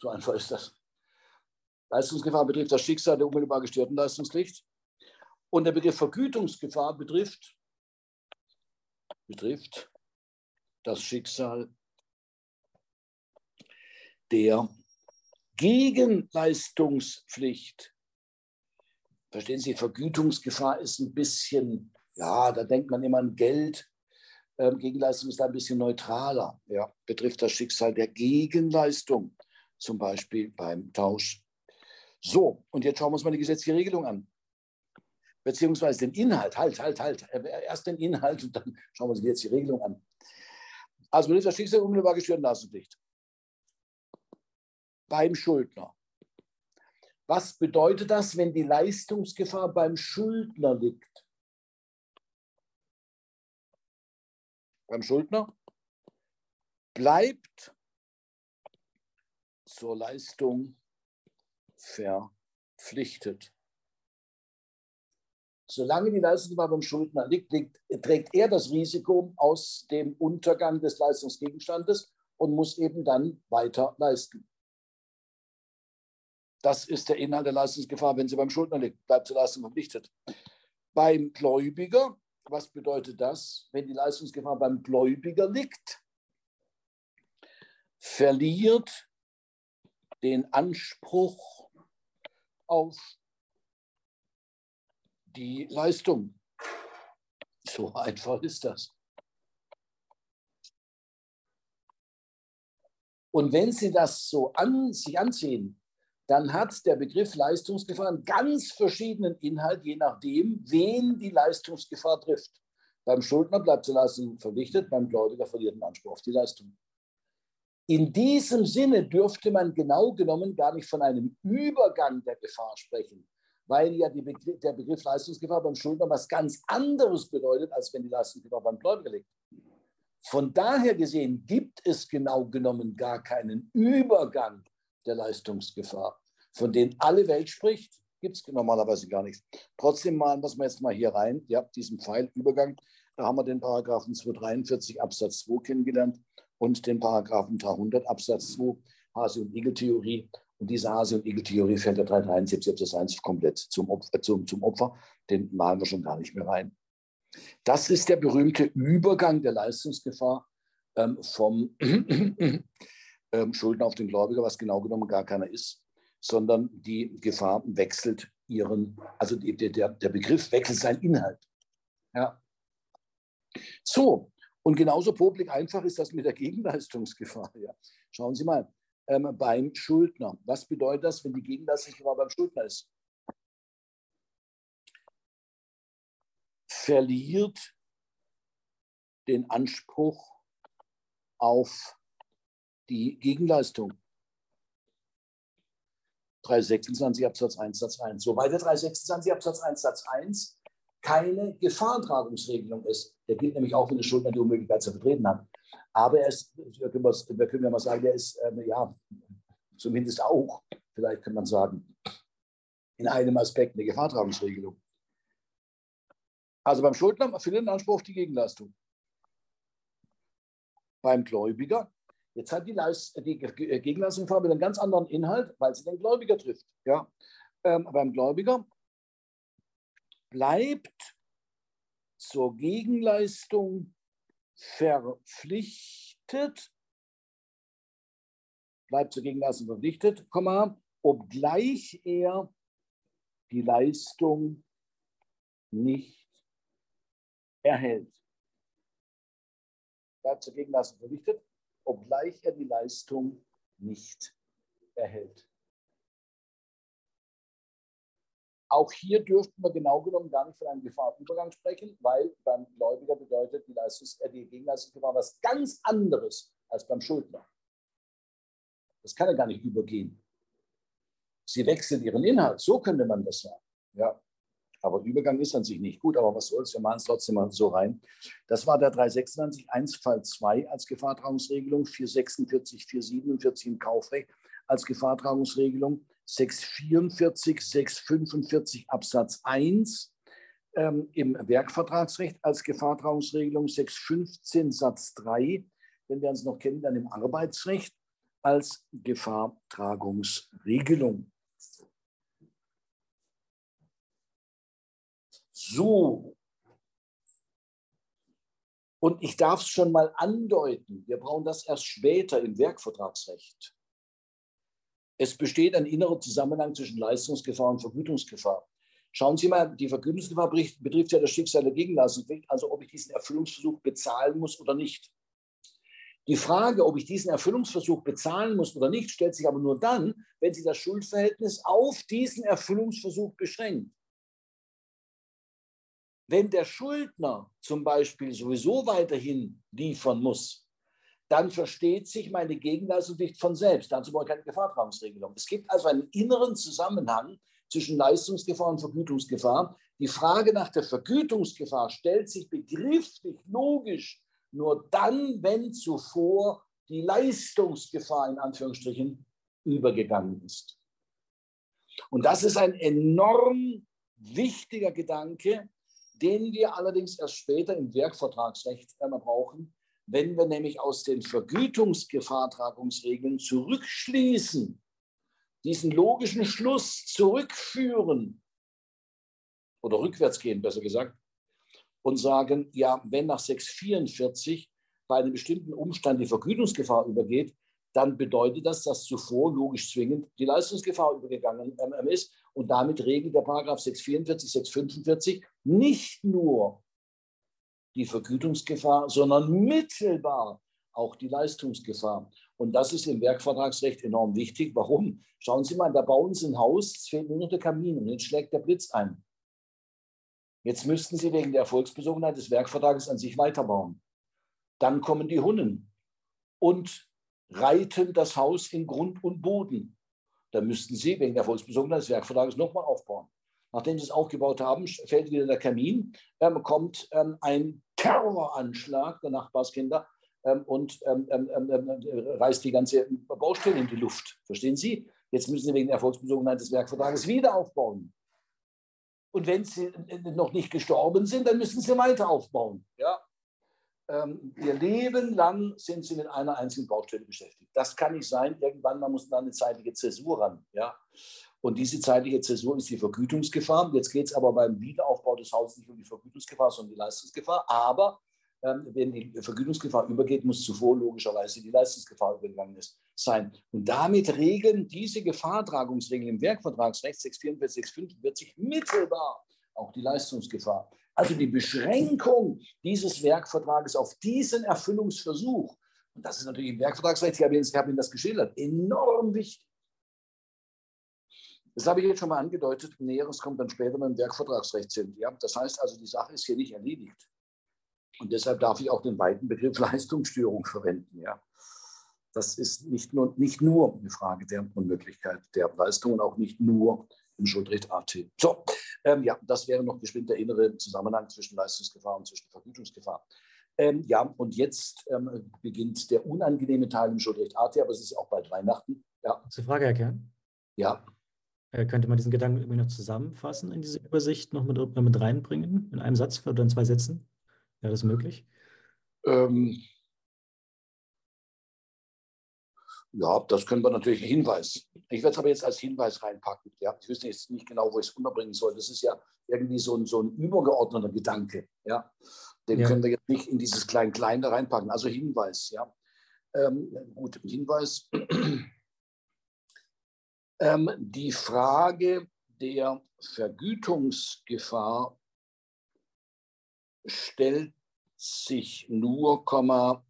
So einfach ist das. Leistungsgefahr betrifft das Schicksal der unmittelbar gestörten Leistungspflicht. Und der Begriff Vergütungsgefahr betrifft, betrifft das Schicksal der Gegenleistungspflicht. Verstehen Sie, Vergütungsgefahr ist ein bisschen, ja, da denkt man immer an Geld. Ähm, Gegenleistung ist da ein bisschen neutraler. Ja, betrifft das Schicksal der Gegenleistung, zum Beispiel beim Tausch. So, und jetzt schauen wir uns mal die gesetzliche Regelung an. Beziehungsweise den Inhalt. Halt, halt, halt. Erst den Inhalt und dann schauen wir uns die Regelung an. Also betrifft das Schicksal unmittelbar gestörten Leistungspflicht beim Schuldner. Was bedeutet das, wenn die Leistungsgefahr beim Schuldner liegt? Beim Schuldner bleibt zur Leistung verpflichtet. Solange die Leistungsgefahr beim Schuldner liegt, liegt, trägt er das Risiko aus dem Untergang des Leistungsgegenstandes und muss eben dann weiter leisten. Das ist der Inhalt der Leistungsgefahr, wenn sie beim Schuldner liegt, bleibt zur Leistung verpflichtet. Beim Gläubiger, was bedeutet das, wenn die Leistungsgefahr beim Gläubiger liegt? Verliert den Anspruch auf die Leistung. So einfach ist das. Und wenn Sie das so an, sich ansehen, dann hat der Begriff Leistungsgefahr einen ganz verschiedenen Inhalt, je nachdem, wen die Leistungsgefahr trifft. Beim Schuldner bleibt zur Leistung verpflichtet, beim Gläubiger verliert den Anspruch auf die Leistung. In diesem Sinne dürfte man genau genommen gar nicht von einem Übergang der Gefahr sprechen, weil ja Begriff, der Begriff Leistungsgefahr beim Schuldner was ganz anderes bedeutet, als wenn die Leistungsgefahr beim Gläubiger liegt. Von daher gesehen gibt es genau genommen gar keinen Übergang der Leistungsgefahr, von denen alle Welt spricht, gibt es normalerweise gar nichts. Trotzdem malen wir es jetzt mal hier rein, ja, diesen Pfeilübergang. Da haben wir den Paragraphen 243 Absatz 2 kennengelernt und den Paragraphen 300 Absatz 2 Hase- und Igel-Theorie. Und diese Hase- und Igel-Theorie fällt der 373 Absatz 1 komplett zum Opfer, zum, zum Opfer. Den malen wir schon gar nicht mehr rein. Das ist der berühmte Übergang der Leistungsgefahr ähm, vom ähm, Schulden auf den Gläubiger, was genau genommen gar keiner ist, sondern die Gefahr wechselt ihren, also die, der, der Begriff wechselt seinen Inhalt. Ja. So, und genauso publik einfach ist das mit der Gegenleistungsgefahr. Ja. Schauen Sie mal, ähm, beim Schuldner. Was bedeutet das, wenn die Gegenleistungsgefahr beim Schuldner ist? Verliert den Anspruch auf die Gegenleistung. 326 Absatz 1 Satz 1. Soweit der 326 Absatz 1 Satz 1 keine Gefahrentragungsregelung ist. Der gilt nämlich auch, wenn der Schuldner die Unmöglichkeit zu vertreten hat. Aber er ist, wir können, wir können ja mal sagen, der ist, ähm, ja, zumindest auch, vielleicht kann man sagen, in einem Aspekt eine Gefahrtragungsregelung. Also beim Schuldner erfüllt einen Anspruch die Gegenleistung. Beim Gläubiger, jetzt hat die, Leist die Gegenleistung einen ganz anderen Inhalt, weil sie den Gläubiger trifft. Ja? Ähm, beim Gläubiger bleibt zur Gegenleistung verpflichtet, bleibt zur Gegenleistung verpflichtet, obgleich er die Leistung nicht erhält. Bleibt zur Gegenleistung verpflichtet, obgleich er die Leistung nicht erhält. Auch hier dürften wir genau genommen gar nicht von einem Gefahrübergang sprechen, weil beim Gläubiger bedeutet die, Leistungs äh, die Gegenleistungsgefahr was ganz anderes als beim Schuldner. Das kann er gar nicht übergehen. Sie wechseln ihren Inhalt, so könnte man das sagen. Ja. Aber Übergang ist an sich nicht gut, aber was soll's, wir machen es trotzdem mal so rein. Das war der 326, 1 Fall 2 als Gefahrtragungsregelung, 446, 447 im Kaufrecht als Gefahrtragungsregelung. 644, 645 Absatz 1 ähm, im Werkvertragsrecht als Gefahrtragungsregelung, 615 Satz 3, wenn wir uns noch kennen, dann im Arbeitsrecht als Gefahrtragungsregelung. So. Und ich darf es schon mal andeuten, wir brauchen das erst später im Werkvertragsrecht. Es besteht ein innerer Zusammenhang zwischen Leistungsgefahr und Vergütungsgefahr. Schauen Sie mal, die Vergütungsgefahr betrifft ja das Schicksal der Gegenleistungspflicht, also ob ich diesen Erfüllungsversuch bezahlen muss oder nicht. Die Frage, ob ich diesen Erfüllungsversuch bezahlen muss oder nicht, stellt sich aber nur dann, wenn sich das Schuldverhältnis auf diesen Erfüllungsversuch beschränkt. Wenn der Schuldner zum Beispiel sowieso weiterhin liefern muss, dann versteht sich meine Gegenleistung nicht von selbst. Dazu brauche ich keine Gefahrtragungsregelung. Es gibt also einen inneren Zusammenhang zwischen Leistungsgefahr und Vergütungsgefahr. Die Frage nach der Vergütungsgefahr stellt sich begrifflich logisch nur dann, wenn zuvor die Leistungsgefahr in Anführungsstrichen übergegangen ist. Und das ist ein enorm wichtiger Gedanke, den wir allerdings erst später im Werkvertragsrecht brauchen, wenn wir nämlich aus den Vergütungsgefahrtragungsregeln zurückschließen, diesen logischen Schluss zurückführen oder rückwärts gehen, besser gesagt, und sagen, ja, wenn nach 644 bei einem bestimmten Umstand die Vergütungsgefahr übergeht, dann bedeutet das, dass zuvor logisch zwingend die Leistungsgefahr übergegangen ähm, ist. Und damit regelt der Paragraph 644, 645 nicht nur die Vergütungsgefahr, sondern mittelbar auch die Leistungsgefahr. Und das ist im Werkvertragsrecht enorm wichtig. Warum? Schauen Sie mal, da bauen Sie ein Haus, es fehlt nur noch der Kamin und jetzt schlägt der Blitz ein. Jetzt müssten Sie wegen der Erfolgsbesogenheit des Werkvertrages an sich weiterbauen. Dann kommen die Hunnen und reiten das Haus in Grund und Boden. Da müssten Sie wegen der Erfolgsbesogenheit des Werkvertrages nochmal aufbauen. Nachdem sie es aufgebaut haben, fällt wieder der Kamin, ähm, kommt ähm, ein Terroranschlag der Nachbarskinder ähm, und ähm, ähm, ähm, reißt die ganze Baustelle in die Luft. Verstehen Sie? Jetzt müssen Sie wegen der Erfolgsbezogenheit des Werkvertrages wieder aufbauen. Und wenn Sie noch nicht gestorben sind, dann müssen Sie weiter aufbauen. Ja? ihr Leben lang sind Sie mit einer einzigen Baustelle beschäftigt. Das kann nicht sein. Irgendwann mal muss dann eine zeitliche Zäsur ran. Ja? Und diese zeitliche Zäsur ist die Vergütungsgefahr. Jetzt geht es aber beim Wiederaufbau des Hauses nicht um die Vergütungsgefahr, sondern die Leistungsgefahr. Aber ähm, wenn die Vergütungsgefahr übergeht, muss zuvor logischerweise die Leistungsgefahr übergegangen ist, sein. Und damit regeln diese Gefahrtragungsregeln im Werkvertragsrecht 644, 645 mittelbar auch die Leistungsgefahr. Also die Beschränkung dieses Werkvertrages auf diesen Erfüllungsversuch, und das ist natürlich im Werkvertragsrecht, ich habe Ihnen das geschildert, enorm wichtig. Das habe ich jetzt schon mal angedeutet. Näheres kommt dann später beim Werkvertragsrecht sind. Ja? Das heißt also, die Sache ist hier nicht erledigt. Und deshalb darf ich auch den weiten Begriff Leistungsstörung verwenden. Ja? Das ist nicht nur, nicht nur eine Frage der Unmöglichkeit der Leistung und auch nicht nur im Schuldrecht AT. So, ähm, ja, das wäre noch bestimmt der innere Zusammenhang zwischen Leistungsgefahr und zwischen Vergütungsgefahr. Ähm, ja, und jetzt ähm, beginnt der unangenehme Teil im Schuldrecht AT, aber es ist auch bald Weihnachten. Ja. Zur Frage, Herr Kern? Ja. Äh, könnte man diesen Gedanken irgendwie noch zusammenfassen in diese Übersicht, noch mit, mit reinbringen, in einem Satz oder in zwei Sätzen? Wäre das möglich? Ähm, ja, das können wir natürlich ein Hinweis. Ich werde es aber jetzt als Hinweis reinpacken. Ja, ich wüsste jetzt nicht genau, wo ich es unterbringen soll. Das ist ja irgendwie so ein, so ein übergeordneter Gedanke. Ja, den ja. können wir jetzt nicht in dieses Klein-Klein da reinpacken. Also Hinweis. Ja, ähm, gut, Hinweis. Ähm, die Frage der Vergütungsgefahr stellt sich nur,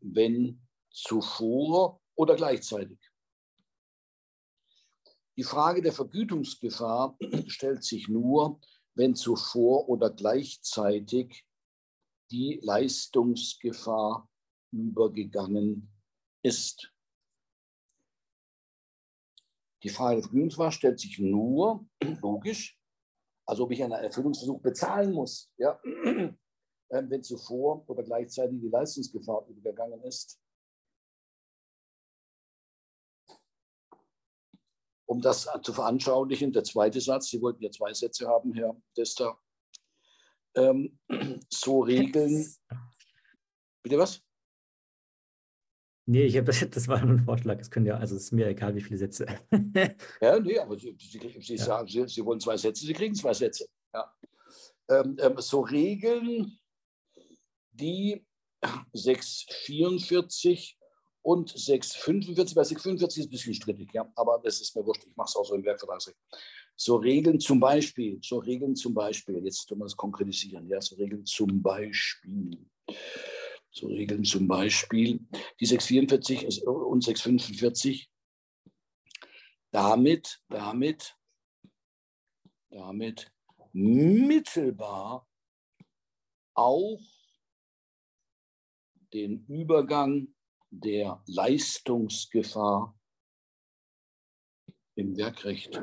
wenn zuvor oder gleichzeitig. Die Frage der Vergütungsgefahr stellt sich nur, wenn zuvor oder gleichzeitig die Leistungsgefahr übergegangen ist. Die Frage der Vergnügungswahr stellt sich nur, logisch, also ob ich einen Erfüllungsversuch bezahlen muss, ja, ähm, wenn zuvor oder gleichzeitig die Leistungsgefahr übergegangen ist. Um das zu veranschaulichen, der zweite Satz, Sie wollten ja zwei Sätze haben, Herr Dester, ähm, so regeln. Bitte was? Nee, ich hab, das war nur ein Vorschlag. Es können ja, also es ist mir egal, wie viele Sätze. ja, nee, aber Sie, Sie, Sie ja. sagen, Sie, Sie, wollen zwei Sätze, Sie kriegen zwei Sätze. Ja. Ähm, ähm, so Regeln, die 644 und 645, bei 645 ist ein bisschen strittig, ja, aber das ist mir wurscht, ich mache es auch so im Werkvertragsrecht. So Regeln zum Beispiel, so Regeln zum Beispiel, jetzt tun wir das konkretisieren, ja, so Regeln zum Beispiel so Regeln. Zum Beispiel die 644 und 645 damit, damit, damit mittelbar auch den Übergang der Leistungsgefahr im Werkrecht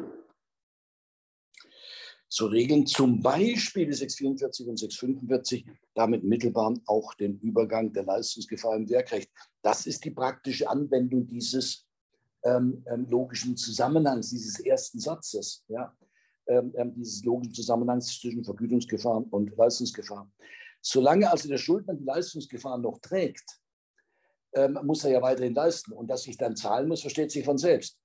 so regeln, zum Beispiel die 644 und 645, damit mittelbar auch den Übergang der Leistungsgefahr im Werkrecht. Das ist die praktische Anwendung dieses ähm, ähm, logischen Zusammenhangs, dieses ersten Satzes, ja, ähm, ähm dieses logischen Zusammenhangs zwischen Vergütungsgefahr und Leistungsgefahr. Solange also der Schuldner die Leistungsgefahr noch trägt, ähm, muss er ja weiterhin leisten. Und dass ich dann zahlen muss, versteht sich von selbst.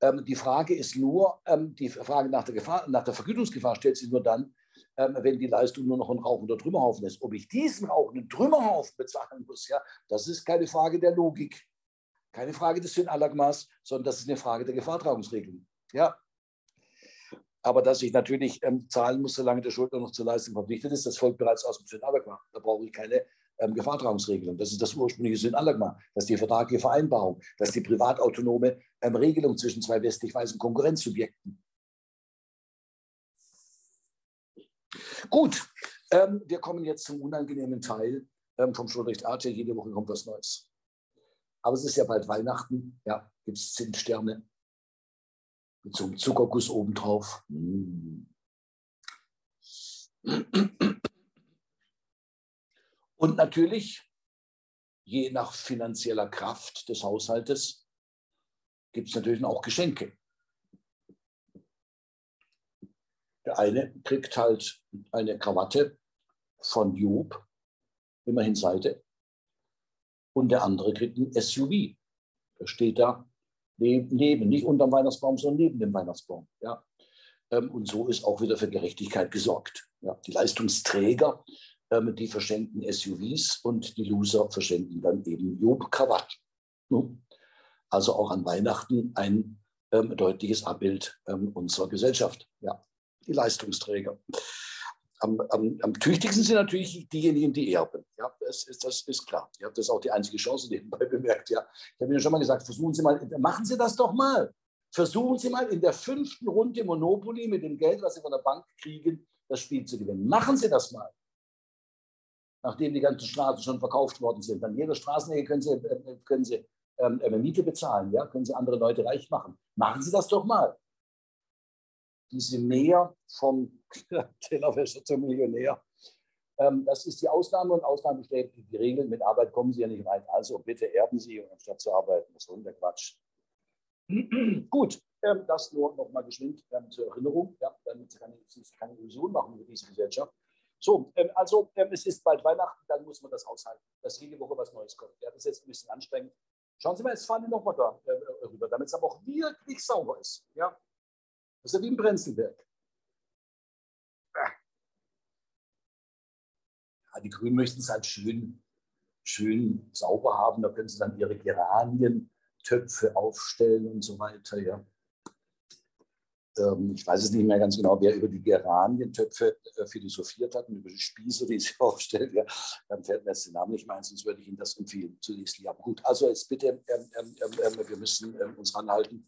Ähm, die Frage ist nur, ähm, die Frage nach der, Gefahr, nach der Vergütungsgefahr stellt sich nur dann, ähm, wenn die Leistung nur noch ein rauchender Trümmerhaufen ist. Ob ich diesen rauchenden Trümmerhaufen bezahlen muss, ja, das ist keine Frage der Logik, keine Frage des Synallagmas, sondern das ist eine Frage der Gefahrtragungsregelung. Ja. Aber dass ich natürlich ähm, zahlen muss, solange der Schuldner noch zur Leistung verpflichtet ist, das folgt bereits aus dem Synallagma. Da brauche ich keine ähm, Gefahrtragungsregelung. Das ist das ursprüngliche Sinn Allagma. Das ist die vertragliche Vereinbarung. Das ist die privatautonome ähm, Regelung zwischen zwei westlich weißen Konkurrenzsubjekten. Gut, ähm, wir kommen jetzt zum unangenehmen Teil ähm, vom Schulrecht AT. Jede Woche kommt was Neues. Aber es ist ja bald Weihnachten. Ja, gibt es Zimtsterne mit so einem Zuckerguss obendrauf. Mmh. Und natürlich, je nach finanzieller Kraft des Haushaltes, gibt es natürlich auch Geschenke. Der eine kriegt halt eine Krawatte von Job, immerhin Seite, und der andere kriegt ein SUV. Der steht da neben, nicht unterm Weihnachtsbaum, sondern neben dem Weihnachtsbaum. Ja. Ähm, und so ist auch wieder für Gerechtigkeit gesorgt. Ja. Die Leistungsträger die verschenken SUVs und die Loser verschenken dann eben Job Krawatt. Ne? Also auch an Weihnachten ein ähm, deutliches Abbild ähm, unserer Gesellschaft. Ja, die Leistungsträger. Am, am, am, tüchtigsten sind natürlich diejenigen, die erben. Ja, das ist, das ist klar. Ihr habt das auch die einzige Chance nebenbei bemerkt. Ja, ich habe Ihnen schon mal gesagt, versuchen Sie mal, machen Sie das doch mal. Versuchen Sie mal in der fünften Runde Monopoly mit dem Geld, was Sie von der Bank kriegen, das Spiel zu gewinnen. Machen Sie das mal nachdem die ganzen Straßen schon verkauft worden sind. An jeder Straßenecke können Sie, äh, können Sie ähm, äh, Miete bezahlen, ja? können Sie andere Leute reich machen. Machen Sie das doch mal. Diese Mehr vom Tellerwäscher zum Millionär, ähm, das ist die Ausnahme und Ausnahme bestätigt die Regel. Mit Arbeit kommen Sie ja nicht rein. Also bitte erben Sie, anstatt zu arbeiten. Das ist der Quatsch. Gut, Ähm, das nur noch mal geschwind ähm, zur Erinnerung, ja, damit Sie keine, keine Illusion machen über diese Gesellschaft. So, ähm, also ähm, es ist bald Weihnachten, dann muss man das aushalten, dass jede Woche was Neues kommt. Ja, das ist jetzt ein bisschen anstrengend. Schauen Sie mal, jetzt fahren wir nochmal da äh, rüber, damit es aber auch wirklich sauber ist. Ja? Das ist ja wie ein Brenzelberg. Ja, die Grünen möchten es halt schön, schön sauber haben. Da können sie dann ihre Geranientöpfe aufstellen und so weiter. Ja. Ähm, ich weiß es nicht mehr ganz genau, wer über die Geranientöpfe äh, philosophiert hat und über die Spieße, die sie aufstellt. Ja, dann fällt mir jetzt der Name nicht mehr ein, sonst würde ich Ihnen das empfehlen zu lesen. Ja, gut, also jetzt bitte, ähm, ähm, ähm, wir müssen ähm, uns ranhalten.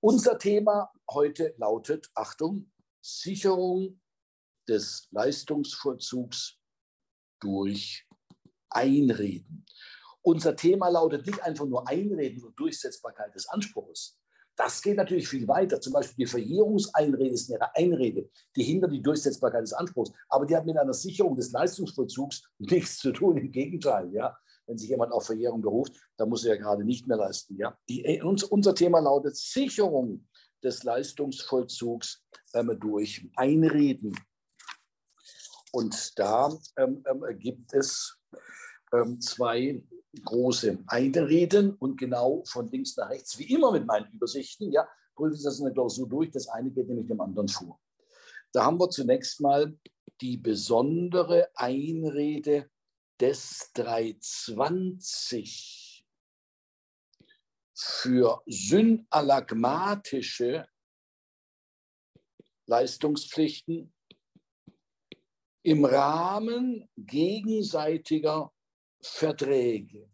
Unser Thema heute lautet, Achtung, Sicherung des Leistungsvollzugs durch Einreden. Unser Thema lautet nicht einfach nur Einreden und Durchsetzbarkeit des Anspruchs, das geht natürlich viel weiter. Zum Beispiel die Verjährungseinrede ist eine Einrede, die hindert die Durchsetzbarkeit des Anspruchs. Aber die hat mit einer Sicherung des Leistungsvollzugs nichts zu tun. Im Gegenteil, ja. Wenn sich jemand auf Verjährung beruft, dann muss er ja gerade nicht mehr leisten. Ja. Die, äh, unser Thema lautet Sicherung des Leistungsvollzugs ähm, durch Einreden. Und da ähm, ähm, gibt es ähm, zwei große Einreden und genau von links nach rechts, wie immer mit meinen Übersichten, ja, prüfen Sie das in der Klausur durch. Das eine geht nämlich dem anderen vor. Da haben wir zunächst mal die besondere Einrede des 320 für synalagmatische Leistungspflichten im Rahmen gegenseitiger Verträge.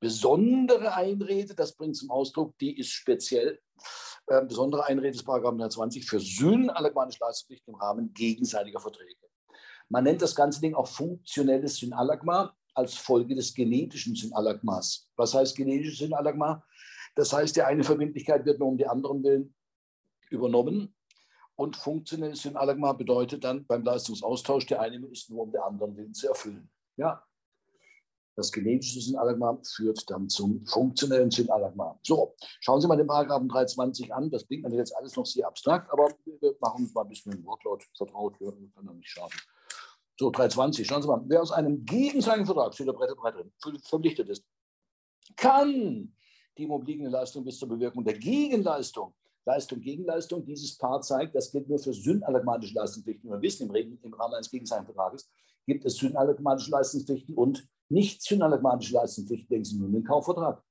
Besondere Einrede, das bringt zum Ausdruck, die ist speziell, äh, besondere Einrede des Paragraph 120 für Sünden allegmanische Leistungspflichten im Rahmen gegenseitiger Verträge. Man nennt das ganze Ding auch funktionelles Synalagma als Folge des genetischen Synalagmas. Was heißt genetisches Synalagma? Das heißt, die eine Verbindlichkeit wird nur um die anderen willen übernommen und funktionelles Synalagma bedeutet dann beim Leistungsaustausch, der eine ist nur um der anderen willen zu erfüllen. Ja, das genetische Synalagma führt dann zum funktionellen Synalagma. So, schauen Sie mal den Paragraphen 320 an. Das klingt natürlich jetzt alles noch sehr abstrakt, aber wir machen uns mal ein bisschen mit dem Wortlaut vertraut. Wir können doch nicht schaden. So, 320, schauen Sie mal. Wer aus einem gegenseitigen Vertrag, steht da breit drin, verpflichtet ist, kann die ihm obliegende Leistung bis zur Bewirkung der Gegenleistung Leistung, Gegenleistung. Dieses Paar zeigt, das gilt nur für synalagmatische Leistungspflichten. Wir wissen, im, im Rahmen eines Gegenseitenvertrages gibt es synalagmatische Leistungspflichten und nicht synalagmatische Leistungspflichten. Denken Sie nur an den Kaufvertrag.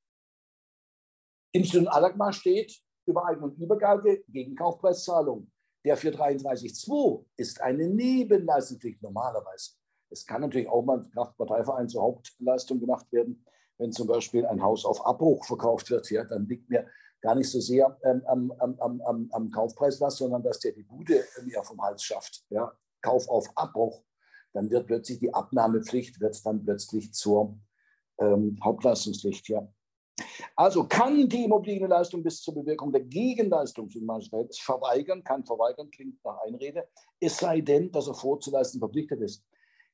Im Synalagma steht Übereignung und Übergabe gegen Kaufpreiszahlung. Der für 33.2 ist eine Nebenleistungspflicht normalerweise. Es kann natürlich auch mal Kraftparteiverein zur Hauptleistung gemacht werden, wenn zum Beispiel ein Haus auf Abbruch verkauft wird. Ja, dann liegt mir gar nicht so sehr ähm, am, am, am, am Kaufpreis was, sondern dass der die Bude mir vom Hals schafft. Ja? Kauf auf Abbruch. Dann wird plötzlich die Abnahmepflicht wird dann plötzlich zur ähm, Hauptleistungspflicht. Ja. Also kann die immobilienne Leistung bis zur Bewirkung der Gegenleistung verweigern, kann verweigern, klingt nach Einrede, es sei denn, dass er vorzuleisten verpflichtet ist.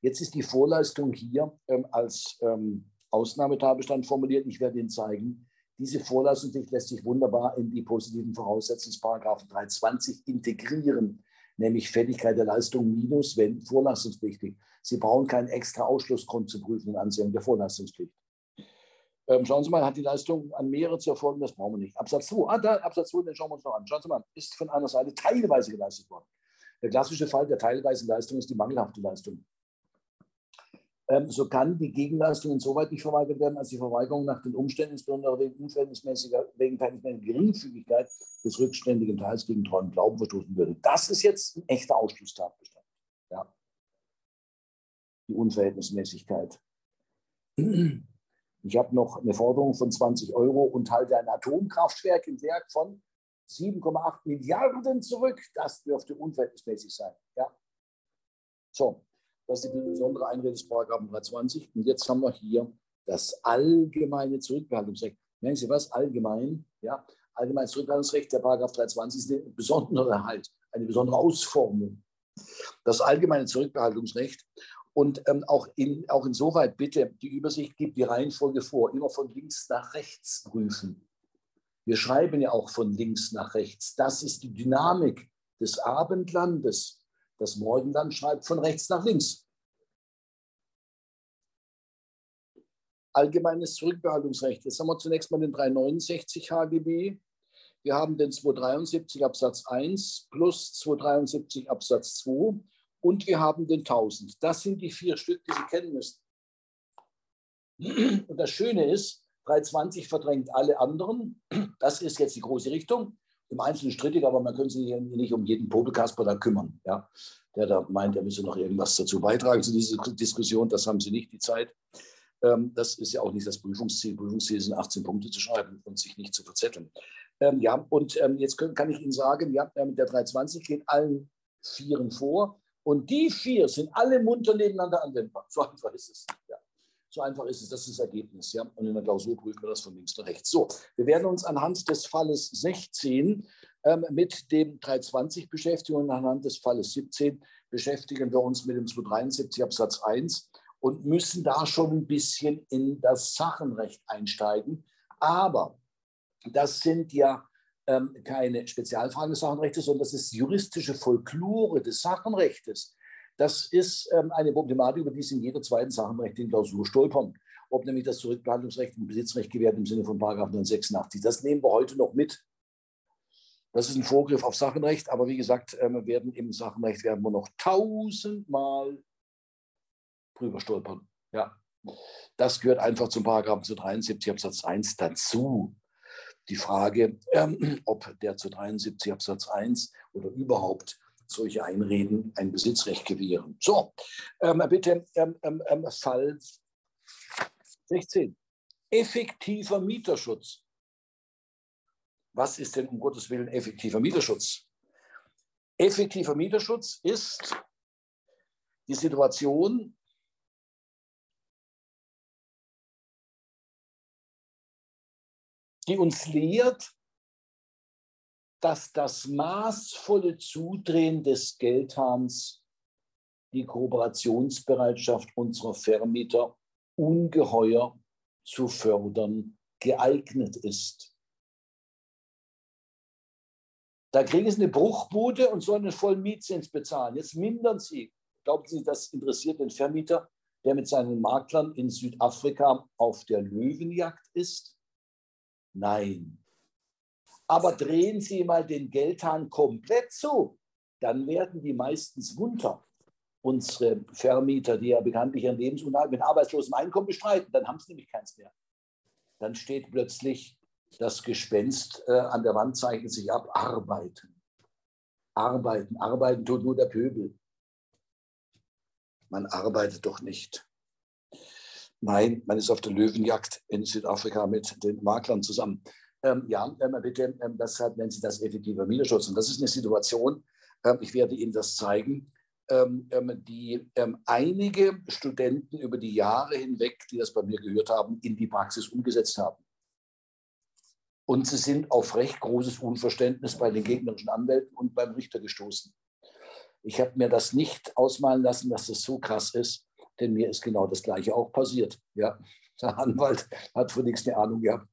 Jetzt ist die Vorleistung hier ähm, als ähm, Ausnahmetatbestand formuliert. Ich werde Ihnen zeigen, diese Vorlassungspflicht lässt sich wunderbar in die positiven Voraussetzungsparagraphen 320 integrieren, nämlich Fälligkeit der Leistung minus, wenn vorlassungspflichtig. Sie brauchen keinen extra Ausschlussgrund zu prüfen in Ansehung der Vorlassungspflicht. Ähm, schauen Sie mal, hat die Leistung an mehrere zu erfolgen? Das brauchen wir nicht. Absatz 2, ah, da, Absatz 2, den schauen wir uns noch an. Schauen Sie mal, ist von einer Seite teilweise geleistet worden. Der klassische Fall der teilweisen Leistung ist die mangelhafte Leistung ähm, so kann die Gegenleistung insoweit nicht verweigert werden, als die Verweigerung nach den Umständen, insbesondere wegen unverhältnismäßiger, wegen verhältnismäßiger Geringfügigkeit des rückständigen Teils gegen treuen Glauben verstoßen würde. Das ist jetzt ein echter Ausschlusstatbestand. Ja. Die Unverhältnismäßigkeit. Ich habe noch eine Forderung von 20 Euro und halte ein Atomkraftwerk im Werk von 7,8 Milliarden zurück. Das dürfte unverhältnismäßig sein. Ja. So, das ist die besondere Paragraphen 320. Und jetzt haben wir hier das allgemeine Zurückbehaltungsrecht. Merken Sie was? Allgemein, ja. Allgemeines Zurückbehaltungsrecht, der Paragraph 320 ist eine besondere halt, eine besondere Ausformung. Das allgemeine Zurückbehaltungsrecht und ähm, auch, in, auch insoweit bitte die Übersicht gibt die Reihenfolge vor, immer von links nach rechts prüfen. Wir schreiben ja auch von links nach rechts. Das ist die Dynamik des Abendlandes. Das Morgenland schreibt von rechts nach links. Allgemeines Zurückbehaltungsrecht. Jetzt haben wir zunächst mal den 369 HGB. Wir haben den 273 Absatz 1 plus 273 Absatz 2 und wir haben den 1000. Das sind die vier Stück, die Sie kennen müssen. Und das Schöne ist, 320 verdrängt alle anderen. Das ist jetzt die große Richtung. Im Einzelnen strittig, aber man könnte sich nicht um jeden Popelkasper da kümmern, ja, der da meint, er müsse noch irgendwas dazu beitragen zu dieser Diskussion. Das haben Sie nicht die Zeit. Ähm, das ist ja auch nicht das Prüfungsziel. Prüfungsziel sind 18 Punkte zu schreiben und sich nicht zu verzetteln. Ähm, ja, und ähm, jetzt kann ich Ihnen sagen, ja, der 320 geht allen Vieren vor. Und die vier sind alle munter nebeneinander anwendbar. So einfach ist es. So einfach ist es, das ist das Ergebnis. Ja? Und in der Klausur prüfen wir das von links nach rechts. So, wir werden uns anhand des Falles 16 ähm, mit dem 320 beschäftigen und anhand des Falles 17 beschäftigen wir uns mit dem 273 Absatz 1 und müssen da schon ein bisschen in das Sachenrecht einsteigen. Aber das sind ja ähm, keine Spezialfragen des Sachenrechts, sondern das ist juristische Folklore des Sachenrechts. Das ist ähm, eine Problematik, über die Sie in jeder zweiten Sachenrecht in Klausur stolpern. Ob nämlich das Zurückbehandlungsrecht und Besitzrecht gewährt im Sinne von 986. Das nehmen wir heute noch mit. Das ist ein Vorgriff auf Sachenrecht, aber wie gesagt, ähm, werden im Sachenrecht werden wir noch tausendmal drüber stolpern. Ja. Das gehört einfach zum Paragraphen zu 73 Absatz 1 dazu. Die Frage, ähm, ob der zu 73 Absatz 1 oder überhaupt solche Einreden ein Besitzrecht gewähren. So, ähm, bitte ähm, ähm, ähm Fall 16. Effektiver Mieterschutz. Was ist denn um Gottes Willen effektiver Mieterschutz? Effektiver Mieterschutz ist die Situation, die uns lehrt, dass das maßvolle Zudrehen des Geldhahns die Kooperationsbereitschaft unserer Vermieter ungeheuer zu fördern geeignet ist. Da kriegen Sie eine Bruchbude und sollen einen vollen Mietzins bezahlen. Jetzt mindern Sie. Glauben Sie, das interessiert den Vermieter, der mit seinen Maklern in Südafrika auf der Löwenjagd ist? Nein. Aber drehen Sie mal den Geldhahn komplett zu, dann werden die meistens munter. Unsere Vermieter, die ja bekanntlich ihren Lebensunterhalt mit arbeitslosem Einkommen bestreiten, dann haben sie nämlich keins mehr. Dann steht plötzlich das Gespenst äh, an der Wand, zeichnet sich ab, arbeiten. Arbeiten, arbeiten tut nur der Pöbel. Man arbeitet doch nicht. Nein, man ist auf der Löwenjagd in Südafrika mit den Maklern zusammen. Ähm, ja, ähm, bitte, ähm, deshalb nennen Sie das effektiver Mieterschutz. Und das ist eine Situation, ähm, ich werde Ihnen das zeigen, ähm, ähm, die einige Studenten über die Jahre hinweg, die das bei mir gehört haben, in die Praxis umgesetzt haben. Und sie sind auf recht großes Unverständnis bei den gegnerischen Anwälten und beim Richter gestoßen. Ich habe mir das nicht ausmalen lassen, dass das so krass ist, denn mir ist genau das Gleiche auch passiert. Ja, der Anwalt hat von nichts eine Ahnung gehabt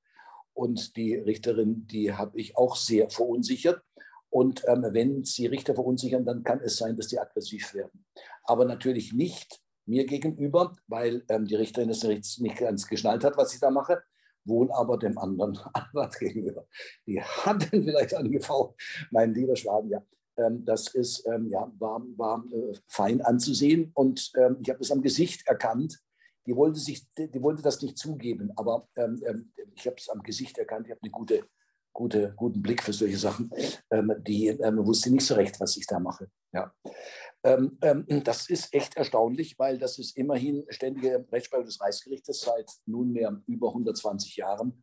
und die Richterin, die habe ich auch sehr verunsichert. Und ähm, wenn Sie Richter verunsichern, dann kann es sein, dass die aggressiv werden. Aber natürlich nicht mir gegenüber, weil ähm, die Richterin es nicht ganz geschnallt hat, was ich da mache, wohl aber dem anderen Anwalt gegenüber. Die hatten vielleicht angefangen, mein lieber Schwaben, ja. Ähm, das ist, ähm, ja, war, war äh, fein anzusehen und ähm, ich habe es am Gesicht erkannt, die wollte, sich, die wollte das nicht zugeben, aber ähm, ähm ich habe es am Gesicht erkannt, ich habe einen gute, gute, guten Blick für solche Sachen. Ähm, die ähm, wusste nicht so recht, was ich da mache. Ja. Ähm, ähm, das ist echt erstaunlich, weil das ist immerhin ständige Rechtsprechung des Reichsgerichtes seit nunmehr über 120 Jahren.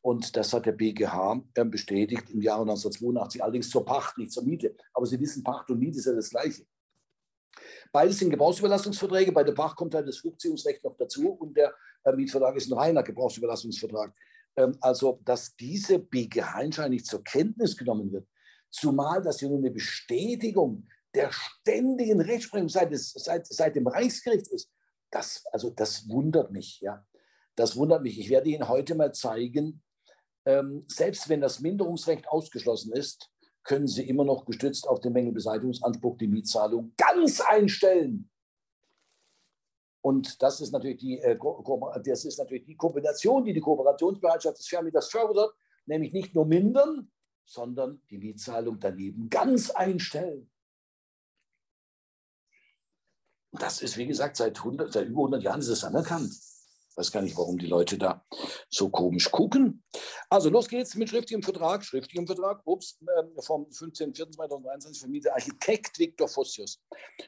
Und das hat der BGH bestätigt im Jahre 1982, allerdings zur Pacht, nicht zur Miete. Aber Sie wissen, Pacht und Miete ist ja das Gleiche. Beides sind Gebrauchsüberlastungsverträge. Bei der Bach kommt halt das Flugziehungsrecht noch dazu und der äh, Mietvertrag ist ein reiner Gebrauchsüberlastungsvertrag. Ähm, also, dass diese BGH nicht zur Kenntnis genommen wird, zumal das ja nur eine Bestätigung der ständigen Rechtsprechung seit, seit, seit dem Reichsgericht ist, das, also das wundert mich. Ja. Das wundert mich. Ich werde Ihnen heute mal zeigen, ähm, selbst wenn das Minderungsrecht ausgeschlossen ist, können Sie immer noch gestützt auf den Mängelbeseitigungsanspruch die Mietzahlung ganz einstellen. Und das ist natürlich die, äh, das ist natürlich die Kombination, die die Kooperationsbereitschaft des Vermieters fördert, nämlich nicht nur mindern, sondern die Mietzahlung daneben ganz einstellen. Das ist, wie gesagt, seit, 100, seit über 100 Jahren ist es anerkannt. Weiß gar nicht, warum die Leute da so komisch gucken. Also los geht's mit schriftlichem Vertrag. Schriftlichem Vertrag, ups, äh, vom 15.04.2023 vermietet Architekt Viktor Fossius.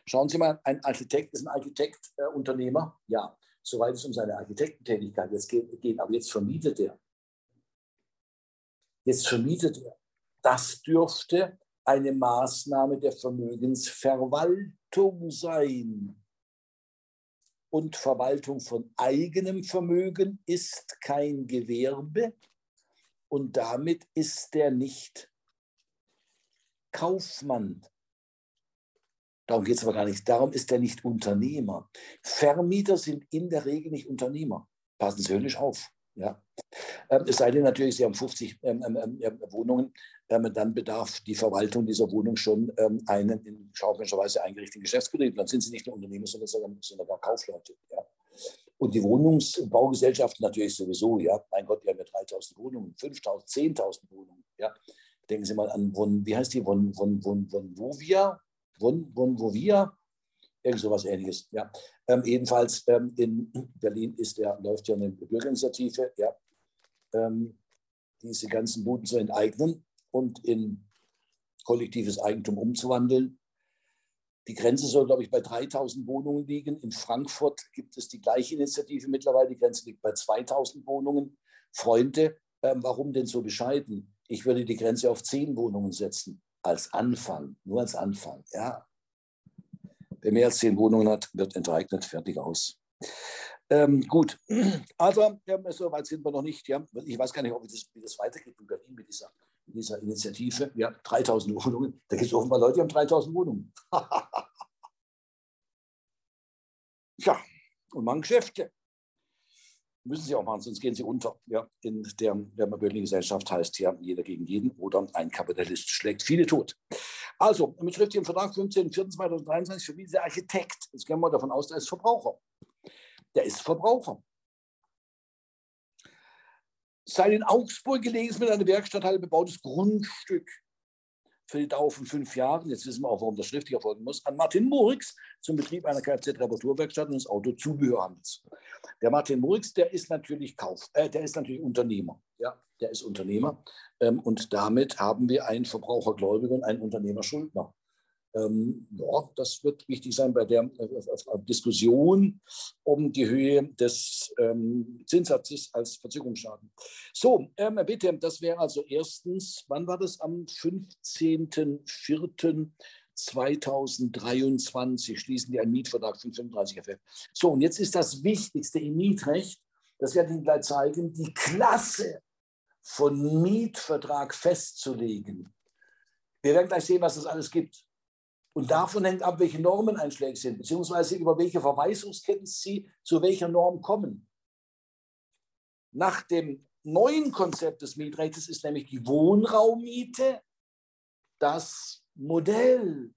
Schauen Sie mal, ein Architekt ist ein Architekt-Unternehmer. Äh, ja, soweit es um seine Architektentätigkeit jetzt geht, geht. Aber jetzt vermietet er. Jetzt vermietet er. Das dürfte eine Maßnahme der Vermögensverwaltung sein. Und Verwaltung von eigenem Vermögen ist kein Gewerbe und damit ist er nicht Kaufmann. Darum geht es aber gar nicht. Darum ist er nicht Unternehmer. Vermieter sind in der Regel nicht Unternehmer. Passen Sie höllisch auf. Ja. Ähm, es sei denn natürlich, Sie haben 50 ähm, ähm, ähm, Wohnungen, ähm, dann bedarf die Verwaltung dieser Wohnung schon ähm, einen in schaufmännischer Weise eingerichteten Geschäftsbetrieb. Dann sind Sie nicht nur Unternehmer, sondern sogar, sogar Kaufleute. Ja. Und die Wohnungsbaugesellschaften natürlich sowieso, ja. Mein Gott, die haben ja 3000 Wohnungen, 5000, 10.000 Wohnungen, ja. Denken Sie mal an, Von, wie heißt die, Von, Von, Von, Von Vovia? Von, Von Vovia? Irgend sowas ähnliches, ja. Ähm, jedenfalls ähm, in Berlin ist der, läuft ja eine Bürgerinitiative, ja, ähm, diese ganzen Buden zu enteignen und in kollektives Eigentum umzuwandeln. Die Grenze soll, glaube ich, bei 3000 Wohnungen liegen. In Frankfurt gibt es die gleiche Initiative mittlerweile. Die Grenze liegt bei 2000 Wohnungen. Freunde, ähm, warum denn so bescheiden? Ich würde die Grenze auf 10 Wohnungen setzen. Als Anfang, nur als Anfang. Ja, Wer mehr als zehn Wohnungen hat, wird enteignet, fertig aus. Ähm, gut, also ja, so weit sind wir noch nicht. Ja. Ich weiß gar nicht, ob das, wie das weitergeht in Berlin mit dieser, mit dieser Initiative. Ja, 3000 Wohnungen. Da gibt es offenbar Leute, die haben 3000 Wohnungen. ja, und machen Geschäfte. Müssen sie auch machen, sonst gehen sie unter. Ja, in der, der Berliner Gesellschaft heißt ja jeder gegen jeden oder ein Kapitalist schlägt viele tot. Also, mit schriftlichem Vertrag 15.04.2023 für dieser Architekt. Jetzt gehen wir davon aus, der ist Verbraucher. Der ist Verbraucher. Sein in Augsburg gelegenes mit einer Werkstatthalle bebautes Grundstück für die Dauer von fünf Jahren, jetzt wissen wir auch, warum das schriftlich erfolgen muss, an Martin Murix zum Betrieb einer Kfz-Reparaturwerkstatt und des Autozubehörhandels. Der Martin Murix, der ist natürlich Kauf, äh, der ist natürlich Unternehmer. Ja, der ist Unternehmer. Ähm, und damit haben wir einen Verbrauchergläubiger und einen Unternehmerschuldner. Ähm, ja, das wird wichtig sein bei der äh, äh, Diskussion um die Höhe des ähm, Zinssatzes als Verzögerungsschaden. So, ähm, bitte, das wäre also erstens, wann war das? Am 15.04.2023 schließen die einen Mietvertrag von 35 FF. So, und jetzt ist das Wichtigste im Mietrecht, das werde ich Ihnen gleich zeigen, die Klasse von Mietvertrag festzulegen. Wir werden gleich sehen, was es alles gibt. Und davon hängt ab, welche Normen einschlägig sind, beziehungsweise über welche Verweisungsketten Sie zu welcher Norm kommen. Nach dem neuen Konzept des Mietrechts ist nämlich die Wohnraummiete das Modell.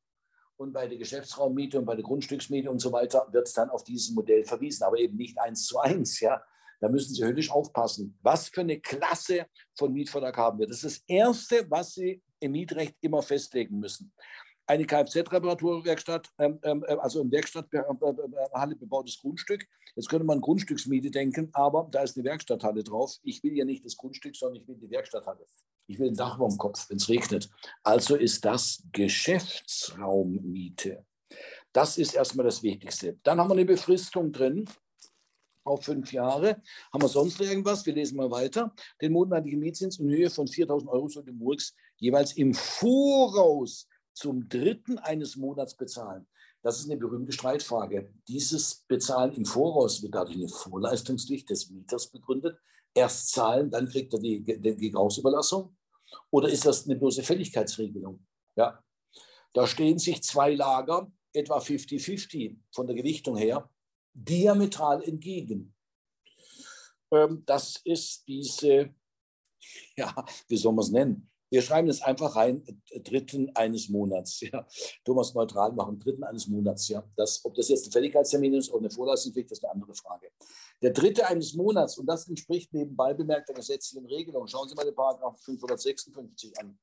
Und bei der Geschäftsraummiete und bei der Grundstücksmiete und so weiter wird es dann auf dieses Modell verwiesen, aber eben nicht eins zu eins. Ja? Da müssen Sie höllisch aufpassen. Was für eine Klasse von Mietvertrag haben wir? Das ist das Erste, was Sie im Mietrecht immer festlegen müssen eine Kfz-Reparaturwerkstatt, ähm, ähm, äh, also im Werkstatthalle äh, bebautes Grundstück. Jetzt könnte man Grundstücksmiete denken, aber da ist eine Werkstatthalle drauf. Ich will ja nicht das Grundstück, sondern ich will die Werkstatthalle. Ich will ein Dach über dem Kopf, wenn es regnet. Also ist das Geschäftsraummiete. Das ist erstmal das Wichtigste. Dann haben wir eine Befristung drin auf fünf Jahre. Haben wir sonst irgendwas? Wir lesen mal weiter. Den monatlichen Mietzins in Höhe von 4.000 Euro soll dem Murks jeweils im Voraus zum dritten eines Monats bezahlen. Das ist eine berühmte Streitfrage. Dieses Bezahlen im Voraus wird dadurch eine Vorleistungspflicht des Mieters begründet. Erst zahlen, dann kriegt er die, die Gebrauchsüberlassung. Oder ist das eine bloße Fälligkeitsregelung? Ja. Da stehen sich zwei Lager, etwa 50-50 von der Gewichtung her, diametral entgegen. Ähm, das ist diese Ja, wie soll man es nennen? Wir schreiben es einfach rein, äh, dritten eines Monats. Ja. Thomas neutral machen, dritten eines Monats. Ja. Das, ob das jetzt ein Fälligkeitstermin ist oder eine Vorleistungspflicht, das ist eine andere Frage. Der dritte eines Monats, und das entspricht nebenbei bemerkt der gesetzlichen Regelung. Schauen Sie mal den Paragraph 556 an.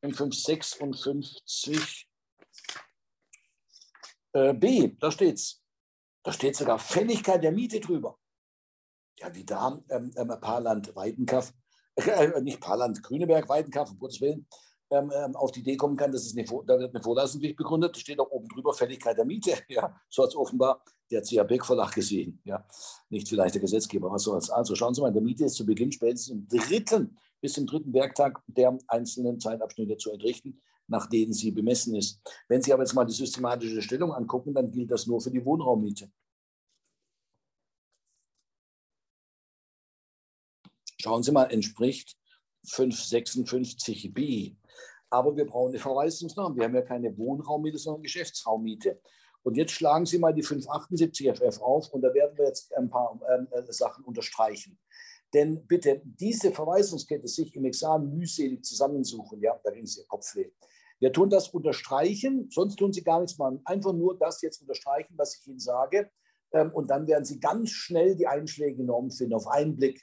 556 äh, B, da steht es. Da steht sogar Fälligkeit der Miete drüber. Ja, wie da ähm, ähm, Paarland Weidenkaff, äh, nicht Paarland Grüneberg Weidenkaff, um Gottes Willen, ähm, ähm, auf die Idee kommen kann, dass es eine, da wird eine Vorlassungspflicht begründet, da steht auch oben drüber Fälligkeit der Miete. Ja, so hat es offenbar der CA Beck Verlag gesehen. Ja, nicht vielleicht der Gesetzgeber, was soll's. Also schauen Sie mal, der Miete ist zu Beginn spätestens im dritten bis zum dritten Werktag der einzelnen Zeitabschnitte zu entrichten nach denen sie bemessen ist. Wenn Sie aber jetzt mal die systematische Stellung angucken, dann gilt das nur für die Wohnraummiete. Schauen Sie mal, entspricht 556b. Aber wir brauchen eine Verweisungsnorm. Wir haben ja keine Wohnraummiete, sondern Geschäftsraummiete. Und jetzt schlagen Sie mal die 578 FF auf und da werden wir jetzt ein paar äh, Sachen unterstreichen. Denn bitte, diese Verweisungskette sich im Examen mühselig zusammensuchen, ja, da ging es Ihr Kopfweh. Wir tun das unterstreichen, sonst tun Sie gar nichts machen. Einfach nur das jetzt unterstreichen, was ich Ihnen sage. Ähm, und dann werden Sie ganz schnell die Einschläge genommen finden, auf einen Blick.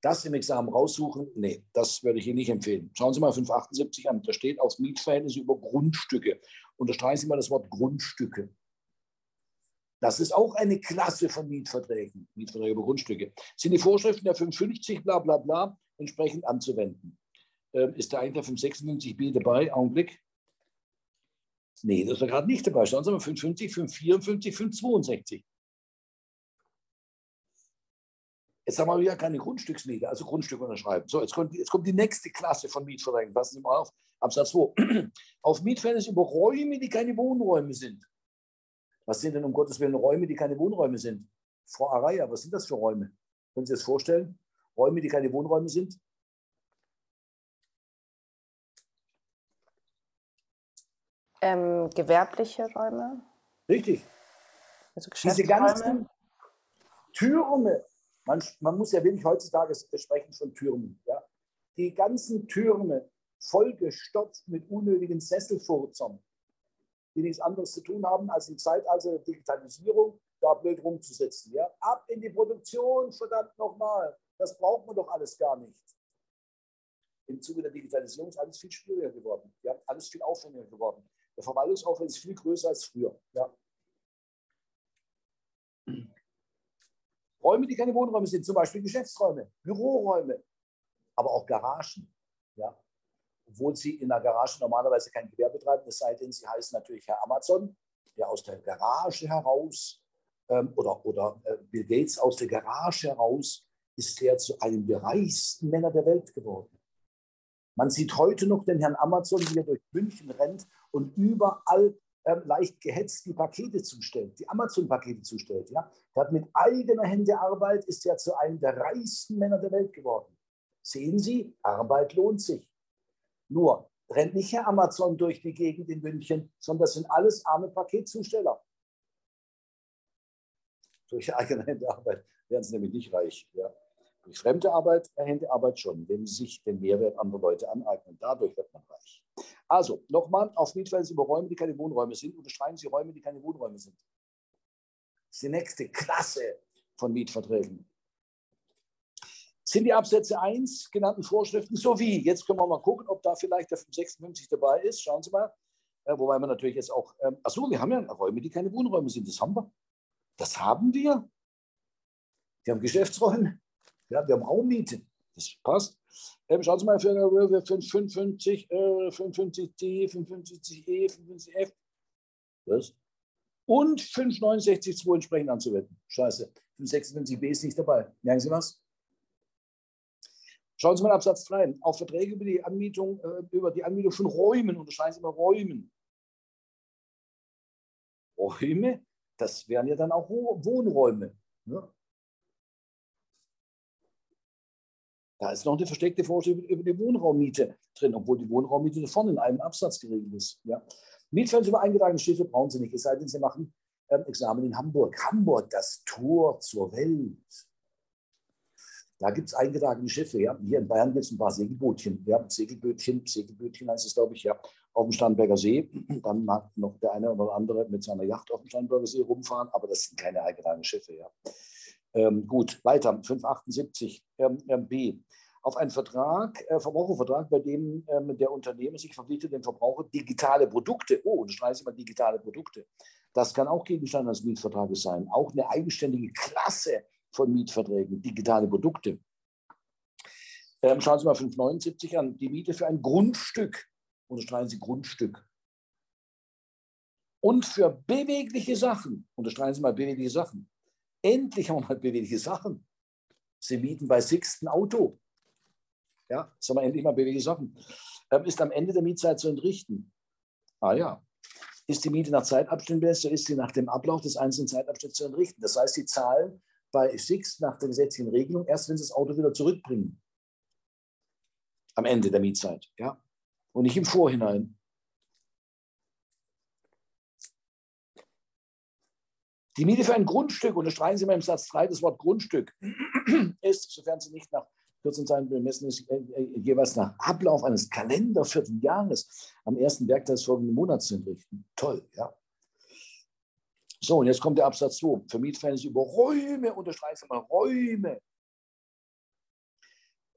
Das im Examen raussuchen, nee, das würde ich Ihnen nicht empfehlen. Schauen Sie mal 578 an, da steht aufs Mietverhältnis über Grundstücke. Unterstreichen Sie mal das Wort Grundstücke. Das ist auch eine Klasse von Mietverträgen, Mietverträge über Grundstücke. Sind die Vorschriften der 550 bla bla bla entsprechend anzuwenden? Ähm, ist der eigentlich der 556b dabei? Augenblick. Nee, das ist gerade nicht dabei. Schauen Sie mal, 550, 554, 562. Jetzt haben wir wieder keine Grundstücksmiete, also Grundstück unterschreiben. So, jetzt kommt, jetzt kommt die nächste Klasse von Mietverträgen. Passen Sie mal auf. Absatz 2. auf Mietverhältnis über Räume, die keine Wohnräume sind. Was sind denn um Gottes Willen Räume, die keine Wohnräume sind? Frau Araya, was sind das für Räume? Können Sie das vorstellen? Räume, die keine Wohnräume sind? Ähm, gewerbliche Räume. Richtig. Also Diese ganzen Türme, man, man muss ja wirklich heutzutage sprechen von Türmen. Ja? Die ganzen Türme vollgestopft mit unnötigen Sesselfurzern, die nichts anderes zu tun haben, als im Zeitalter der Digitalisierung da blöd rumzusitzen. Ja? Ab in die Produktion, verdammt nochmal. Das braucht man doch alles gar nicht. Im Zuge der Digitalisierung ist alles viel schwieriger geworden. Ja? Alles viel aufwendiger geworden. Der Verwaltungsaufwand ist viel größer als früher. Ja. Räume, die keine Wohnräume sind, zum Beispiel Geschäftsräume, Büroräume, aber auch Garagen. Ja. Obwohl Sie in der Garage normalerweise kein Gewerbe betreiben, es sei denn, Sie heißen natürlich Herr Amazon, der aus der Garage heraus ähm, oder, oder äh, Bill Gates aus der Garage heraus ist er zu einem der reichsten Männer der Welt geworden. Man sieht heute noch den Herrn Amazon, wie er durch München rennt und überall äh, leicht gehetzt die Pakete zustellt, die Amazon-Pakete zustellt. Ja? Er hat mit eigener Hände Arbeit, ist ja zu einem der reichsten Männer der Welt geworden. Sehen Sie, Arbeit lohnt sich. Nur rennt nicht Herr Amazon durch die Gegend in München, sondern das sind alles arme Paketzusteller. Durch eigene Hände Arbeit werden sie nämlich nicht reich. Ja. Durch fremde Arbeit, erhände Arbeit schon, wenn sie sich den Mehrwert anderer Leute aneignen. Dadurch wird man reich. Also, nochmal, auf Mietverhältnis über Räume, die keine Wohnräume sind, unterstreichen Sie Räume, die keine Wohnräume sind. Das ist die nächste Klasse von Mietverträgen. Sind die Absätze 1 genannten Vorschriften sowie, jetzt können wir mal gucken, ob da vielleicht der 556 dabei ist. Schauen Sie mal. Äh, wobei wir natürlich jetzt auch, ähm, achso, wir haben ja Räume, die keine Wohnräume sind. Das haben wir. Das haben wir. Wir haben Geschäftsräume. Ja, wir haben Raummiete. Das passt. Ähm, schauen Sie mal für, für 55, äh, 55D, 55E, 55F. Was? Und 569.2 entsprechend anzuwenden. Scheiße. 556b ist nicht dabei. Merken Sie was? Schauen Sie mal Absatz 3. Auch Verträge über die Anmietung, äh, über die Anmietung von Räumen. Unterscheiden Sie mal Räumen. Räume, das wären ja dann auch Wohnräume. Ne? Da ist noch eine versteckte Vorschrift über die Wohnraummiete drin, obwohl die Wohnraummiete vorne in einem Absatz geregelt ist. Ja. Mietfeld über eingetragene Städte brauchen Sie nicht, es sei denn, Sie machen ähm, Examen in Hamburg. Hamburg, das Tor zur Welt. Da gibt es eingetragene Schiffe. Ja. Hier in Bayern gibt es ein paar Segelbootchen. Ja. Segelbötchen, Segelbötchen heißt es, glaube ich, ja. Auf dem Starnberger See. Dann mag noch der eine oder andere mit seiner Yacht auf dem Starnberger See rumfahren, aber das sind keine eingetragenen Schiffe. Ja. Ähm, gut, weiter. 578 ähm, ähm, B auf einen Vertrag, äh, Verbrauchervertrag, bei dem ähm, der Unternehmer sich verpflichtet, dem Verbraucher digitale Produkte, oh, und streiche ich mal digitale Produkte. Das kann auch Gegenstand eines Mietvertrages sein. Auch eine eigenständige Klasse von Mietverträgen, digitale Produkte. Ähm, schauen Sie mal 579 an. Die Miete für ein Grundstück, unterstreichen Sie Grundstück. Und für bewegliche Sachen, unterstreichen Sie mal bewegliche Sachen. Endlich haben wir mal bewegliche Sachen. Sie mieten bei Sixten Auto. Ja, sagen wir endlich mal bewegliche Sachen. Ähm, ist am Ende der Mietzeit zu entrichten. Ah ja. Ist die Miete nach Zeitabständen so ist sie nach dem Ablauf des einzelnen Zeitabschnitts zu entrichten. Das heißt, sie zahlen bei Six nach der gesetzlichen Regelung erst, wenn sie das Auto wieder zurückbringen. Am Ende der Mietzeit. Ja? Und nicht im Vorhinein. Die Miete für ein Grundstück, unterstreichen Sie mal im Satz 3 das Wort Grundstück, ist, sofern sie nicht nach 14 Seiten bemessen ist, äh, äh, jeweils nach Ablauf eines Kalendervierteljahres am ersten Werktag des folgenden Monats entrichten. Toll, ja. So, und jetzt kommt der Absatz 2. Für Mietverhältnisse über Räume, unterstreichen Sie mal Räume,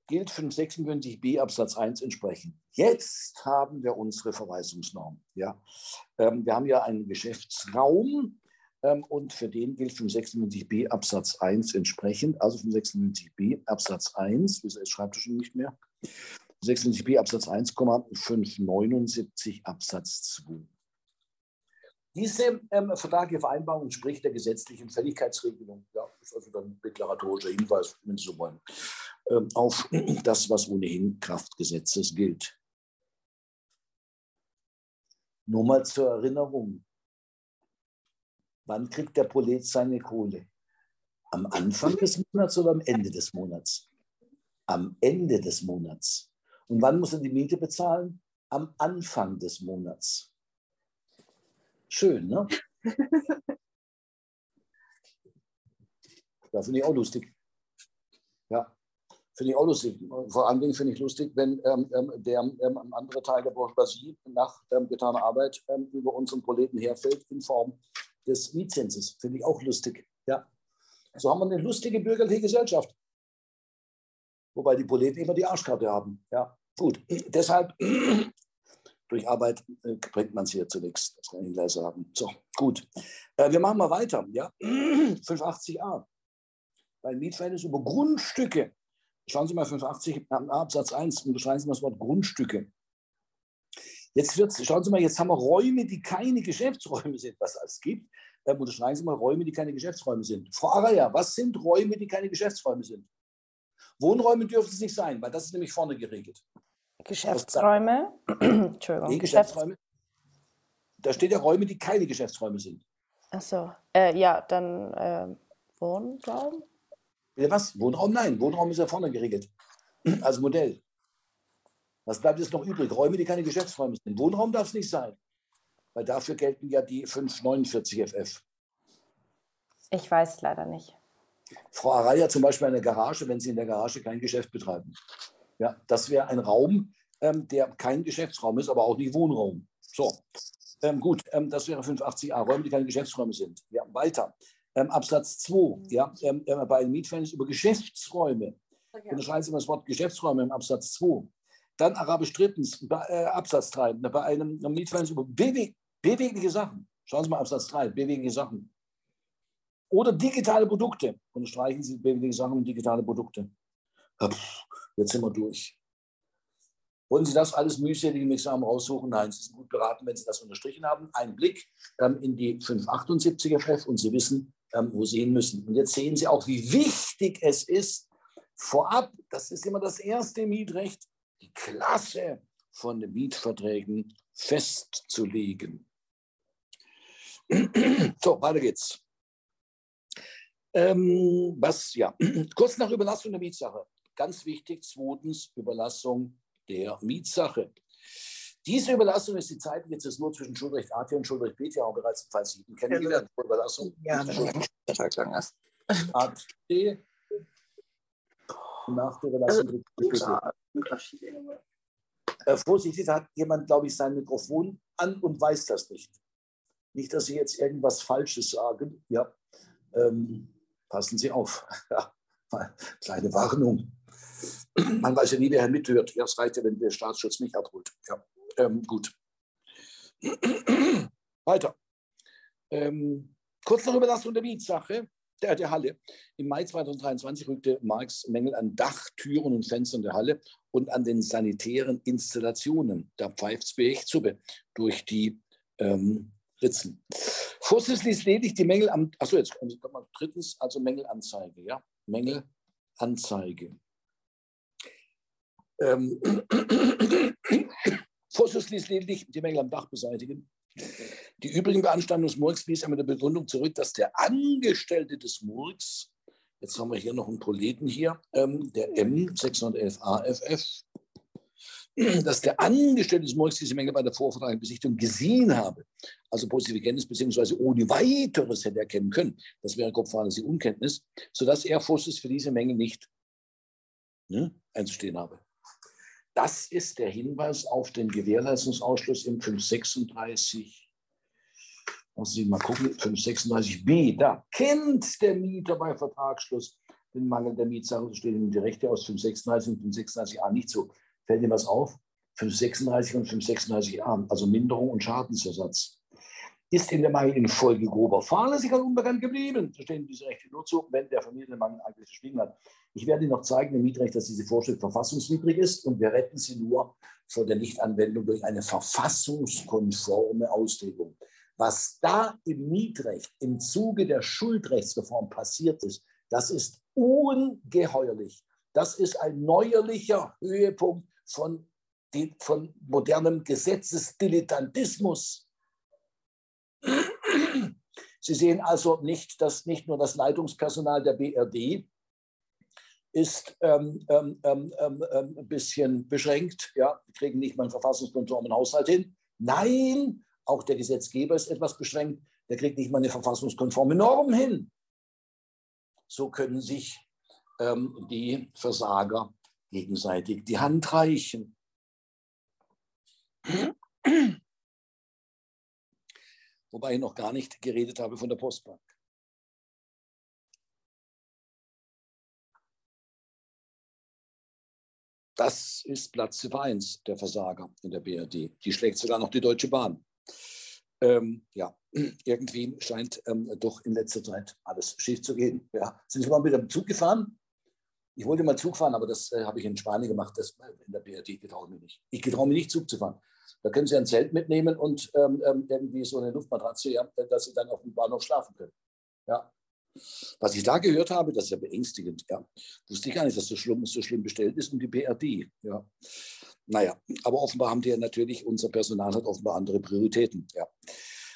gilt 556b Absatz 1 entsprechend. Jetzt haben wir unsere Verweisungsnorm. Ja. Ähm, wir haben ja einen Geschäftsraum, und für den gilt 596b Absatz 1 entsprechend, also 596b Absatz 1, wieso ist Schreibtisch nicht mehr? 596b Absatz 1, 579 Absatz 2. Diese ähm, vertragliche Vereinbarung entspricht der gesetzlichen Fälligkeitsregelung. Ja, ist also dann deklaratorischer Hinweis, wenn Sie so wollen, ähm, auf das, was ohnehin Kraftgesetzes gilt. Nur mal zur Erinnerung, Wann kriegt der Prolet seine Kohle? Am Anfang des Monats oder am Ende des Monats? Am Ende des Monats. Und wann muss er die Miete bezahlen? Am Anfang des Monats. Schön, ne? Ja, finde ich auch lustig. Ja, finde ich auch lustig. Vor allen Dingen finde ich lustig, wenn ähm, ähm der ähm, andere Teil der Bourgeoisie nach ähm, getaner Arbeit ähm, über unseren Proleten herfällt in Form des Mietzinses. Finde ich auch lustig. Ja. So haben wir eine lustige bürgerliche Gesellschaft. Wobei die Proleten immer die Arschkarte haben. Ja, gut. Deshalb, durch Arbeit äh, bringt man es hier zunächst. Das kann ich gleich sagen. So, gut. Äh, wir machen mal weiter. Ja, 580a. Bei Mietverhältnis über Grundstücke. Schauen Sie mal 580 Absatz 1 und beschreiben Sie mal das Wort Grundstücke. Jetzt wird's, schauen Sie mal, jetzt haben wir Räume, die keine Geschäftsräume sind, was es gibt. Ähm, unterschreiben Sie mal Räume, die keine Geschäftsräume sind. Frau Araya, was sind Räume, die keine Geschäftsräume sind? Wohnräume dürfen es nicht sein, weil das ist nämlich vorne geregelt. Geschäftsräume? Entschuldigung. Nee, Geschäftsräume. Da steht ja Räume, die keine Geschäftsräume sind. Ach so. Äh, ja, dann äh, Wohnraum? Ja, was? Wohnraum? Nein, Wohnraum ist ja vorne geregelt. Als Modell. Was bleibt jetzt noch übrig? Räume, die keine Geschäftsräume sind. Wohnraum darf es nicht sein, weil dafür gelten ja die 549 FF. Ich weiß es leider nicht. Frau Araya zum Beispiel eine Garage, wenn Sie in der Garage kein Geschäft betreiben. Ja, das wäre ein Raum, ähm, der kein Geschäftsraum ist, aber auch nicht Wohnraum. So, ähm, gut, ähm, das wäre 580a, Räume, die keine Geschäftsräume sind. Ja, weiter. Ähm, Absatz 2, ja, ähm, äh, bei einem Mietverhältnis über Geschäftsräume. Okay. Unterscheiden Sie mal das Wort Geschäftsräume im Absatz 2. Dann Arabisch drittens, äh, Absatz 3, bei einem Mietverhältnis über beweg bewegliche Sachen. Schauen Sie mal Absatz 3, bewegliche Sachen. Oder digitale Produkte. Unterstreichen Sie bewegliche Sachen und digitale Produkte. Jetzt sind wir durch. Wollen Sie das alles mühselig im Examen raussuchen? Nein, Sie sind gut beraten, wenn Sie das unterstrichen haben. Ein Blick ähm, in die 578er FF und Sie wissen, ähm, wo Sie hin müssen. Und jetzt sehen Sie auch, wie wichtig es ist, vorab, das ist immer das erste Mietrecht, die Klasse von den Mietverträgen festzulegen. So, weiter geht's. Ähm, was, ja, kurz nach Überlassung der Mietsache. Ganz wichtig, zweitens, Überlassung der Mietsache. Diese Überlassung ist die Zeit jetzt ist nur zwischen Schuldrecht AT und Schuldrecht BT auch bereits im Fall 7 kennengelernt. Überlassung. Ja, das lang ist. AT nach der Überlassung also, äh, vorsichtig, hat jemand, glaube ich, sein Mikrofon an und weiß das nicht. Nicht, dass Sie jetzt irgendwas Falsches sagen. Ja, ähm, passen Sie auf. Kleine Warnung. Man weiß ja nie, wer mithört. Ja, es reicht ja, wenn der Staatsschutz mich abholt. Ja, ähm, gut. Weiter. Ähm, kurz noch Überlassung der Mietsache der, der Halle. Im Mai 2023 rückte Marx Mängel an Dach, Türen und Fenstern der Halle und an den sanitären Installationen der Pfeifsberg-Zubbe durch die ähm, Ritzen. Vorsitz ließ lediglich die Mängel am, achso, jetzt kommt mal drittens, also Mängelanzeige, ja, Mängelanzeige. Ähm, Vorsitz ließ lediglich die Mängel am Dach beseitigen die übrigen Beanstandungen des Murks wies er mit der Begründung zurück, dass der Angestellte des Murks, jetzt haben wir hier noch einen Proleten hier, ähm, der M611 AFF, dass der Angestellte des Murks diese Menge bei der vorvertraglichen Besichtigung gesehen habe, also positive Kenntnis beziehungsweise ohne weiteres hätte erkennen können. Das wäre Kopffahrlässige Unkenntnis, sodass er Vorsitz für diese Menge nicht ne, einzustehen habe. Das ist der Hinweis auf den Gewährleistungsausschluss im 536. Muss ich mal gucken, 536b. Da kennt der Mieter bei Vertragsschluss den Mangel der Mietsache. So stehen ihm die Rechte aus 536 und 536a nicht so. Fällt dir was auf? 536 und 536a, also Minderung und Schadensersatz ist in der Mangel infolge grober Fahrlässigkeit unbekannt geblieben. So stehen diese Rechte nur zu, wenn der Familienmangel eigentlich verschwiegen hat. Ich werde Ihnen noch zeigen im Mietrecht, dass diese Vorschrift verfassungswidrig ist und wir retten sie nur vor der Nichtanwendung durch eine verfassungskonforme Auslegung. Was da im Mietrecht im Zuge der Schuldrechtsreform passiert ist, das ist ungeheuerlich. Das ist ein neuerlicher Höhepunkt von, von modernem Gesetzesdilettantismus Sie sehen also nicht, dass nicht nur das Leitungspersonal der BRD ist ähm, ähm, ähm, ähm, ein bisschen beschränkt. Ja, wir kriegen nicht mal einen verfassungskonformen Haushalt hin. Nein, auch der Gesetzgeber ist etwas beschränkt. Der kriegt nicht mal eine verfassungskonforme Norm hin. So können sich ähm, die Versager gegenseitig die Hand reichen. wobei ich noch gar nicht geredet habe von der Postbank. Das ist Platz 1 der Versager in der BRD. Die schlägt sogar noch die Deutsche Bahn. Ähm, ja, irgendwie scheint ähm, doch in letzter Zeit alles schief zu gehen. Ja. Sind Sie mal mit dem Zug gefahren? Ich wollte mal Zug fahren, aber das äh, habe ich in Spanien gemacht. Das, äh, in der BRD getraue mich nicht. Ich getraue mich nicht, Zug zu fahren. Da können Sie ein Zelt mitnehmen und ähm, ähm, irgendwie so eine Luftmatratze, ja, dass Sie dann auf dem Bahnhof schlafen können. Ja. Was ich da gehört habe, das ist ja beängstigend. Ja. Wusste ich gar nicht, dass das schlimm, so schlimm bestellt ist um die BRD. Ja. Naja, aber offenbar haben die ja natürlich, unser Personal hat offenbar andere Prioritäten. Ja.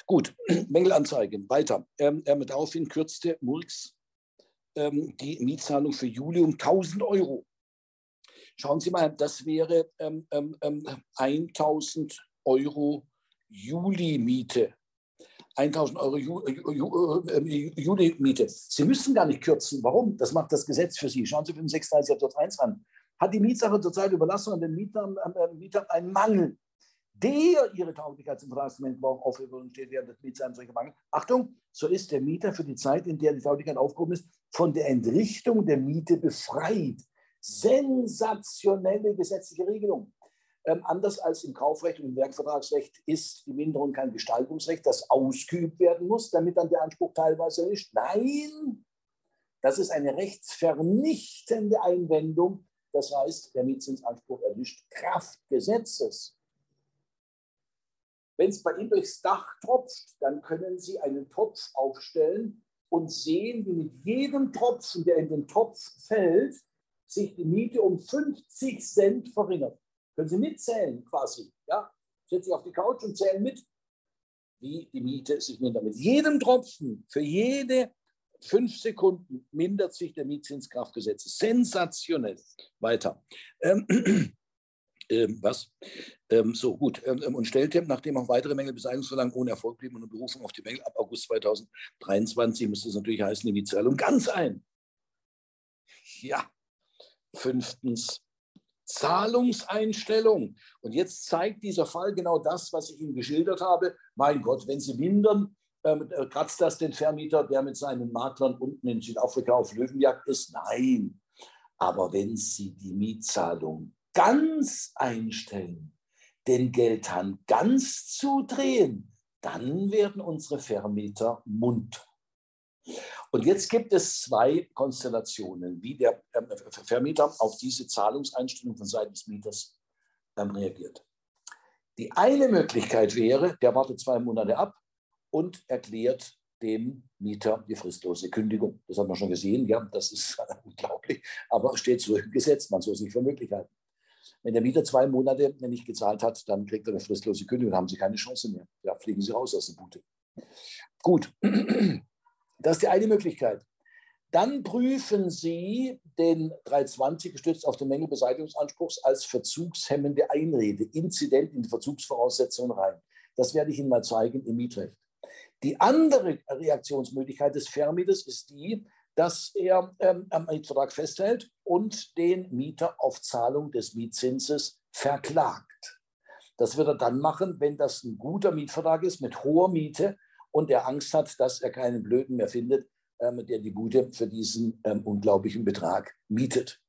Gut, Mängelanzeigen, weiter. Ähm, ähm, daraufhin kürzte Murks ähm, die Mietzahlung für Juli um 1000 Euro. Schauen Sie mal, das wäre ähm, ähm, 1000 ähm, Euro Juli-Miete. 1000 Euro Ju, Ju, Ju, äh, Juli-Miete. Sie müssen gar nicht kürzen. Warum? Das macht das Gesetz für Sie. Schauen Sie für den 36 Absatz 1 an. Hat die Mietsache zurzeit überlassen an den Mietern, äh, Mietern einen Mangel, der ihre Tauglichkeit zum Vertragsgemeindebau aufheben steht während des Mieters solcher Mangel. Achtung, so ist der Mieter für die Zeit, in der die Tauglichkeit aufgehoben ist, von der Entrichtung der Miete befreit. Sensationelle gesetzliche Regelung. Ähm, anders als im Kaufrecht und im Werkvertragsrecht ist die Minderung kein Gestaltungsrecht, das ausgeübt werden muss, damit dann der Anspruch teilweise erlischt. Nein, das ist eine rechtsvernichtende Einwendung. Das heißt, der Mietzinsanspruch erlischt Kraft Gesetzes. Wenn es bei Ihnen durchs Dach tropft, dann können Sie einen Topf aufstellen und sehen, wie mit jedem Tropfen, der in den Topf fällt, sich die Miete um 50 Cent verringert. Können Sie mitzählen quasi. Ja? Setzen sich auf die Couch und zählen mit, wie die Miete sich mindert. Mit jedem Tropfen, für jede fünf Sekunden mindert sich der Mietzinskraftgesetz. Sensationell. Weiter. Ähm, ähm, was? Ähm, so gut. Ähm, ähm und stellte, nachdem auch weitere Mängelbeseitigungsverlangen ohne Erfolg blieben und Berufung auf die Mängel ab August 2023, müsste es natürlich heißen, die Mietzahlung ganz ein. Ja, fünftens Zahlungseinstellung. Und jetzt zeigt dieser Fall genau das, was ich Ihnen geschildert habe. Mein Gott, wenn Sie mindern, ähm, äh, kratzt das den Vermieter, der mit seinen Maklern unten in Südafrika auf Löwenjagd ist? Nein. Aber wenn Sie die Mietzahlung ganz einstellen, den Geldhahn ganz zudrehen, dann werden unsere Vermieter munter. Und jetzt gibt es zwei Konstellationen, wie der ähm, Vermieter auf diese Zahlungseinstellung von Seiten des Mieters ähm, reagiert. Die eine Möglichkeit wäre, der wartet zwei Monate ab und erklärt dem Mieter die fristlose Kündigung. Das haben wir schon gesehen, ja, das ist unglaublich, aber steht so im Gesetz, man soll es nicht für möglich halten. Wenn der Mieter zwei Monate nicht gezahlt hat, dann kriegt er eine fristlose Kündigung, dann haben Sie keine Chance mehr. Ja, fliegen Sie raus aus der Bude. Gut, Das ist die eine Möglichkeit. Dann prüfen Sie den 320 gestützt auf den Mängelbeseitigungsanspruch als verzugshemmende Einrede, Inzident in die Verzugsvoraussetzungen rein. Das werde ich Ihnen mal zeigen im Mietrecht. Die andere Reaktionsmöglichkeit des Vermieters ist die, dass er ähm, am Mietvertrag festhält und den Mieter auf Zahlung des Mietzinses verklagt. Das wird er dann machen, wenn das ein guter Mietvertrag ist mit hoher Miete und er Angst hat, dass er keinen Blöden mehr findet, ähm, der die Bude für diesen ähm, unglaublichen Betrag mietet.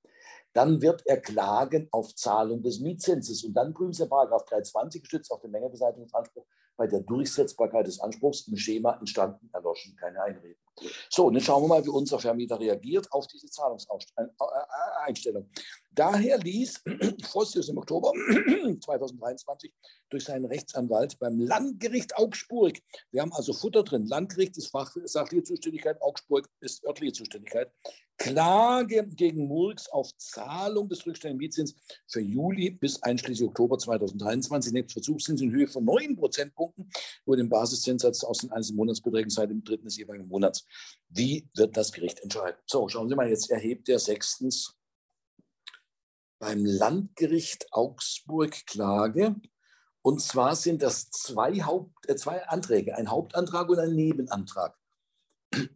Dann wird er klagen auf Zahlung des Mietzinses. Und dann prüfen Sie Paragraph 320 gestützt auf den Mängelbeseitigungsanspruch bei der Durchsetzbarkeit des Anspruchs im Schema entstanden, erloschen, keine Einreden. So, und jetzt schauen wir mal, wie unser Vermieter reagiert auf diese Zahlungseinstellung. Daher ließ Vossius im Oktober 2023 durch seinen Rechtsanwalt beim Landgericht Augsburg, wir haben also Futter drin, Landgericht ist sachliche Zuständigkeit, Augsburg ist örtliche Zuständigkeit, Klage gegen Murks auf Zahlung des rückständigen Mietzins für Juli bis einschließlich Oktober 2023 nebst Verzugszins in Höhe von 9 Prozentpunkten über den Basiszinssatz aus den einzelnen Monatsbeträgen seit dem dritten des jeweiligen Monats. Wie wird das Gericht entscheiden? So, schauen Sie mal, jetzt erhebt er sechstens beim Landgericht Augsburg Klage. Und zwar sind das zwei, Haupt, äh, zwei Anträge, ein Hauptantrag und ein Nebenantrag.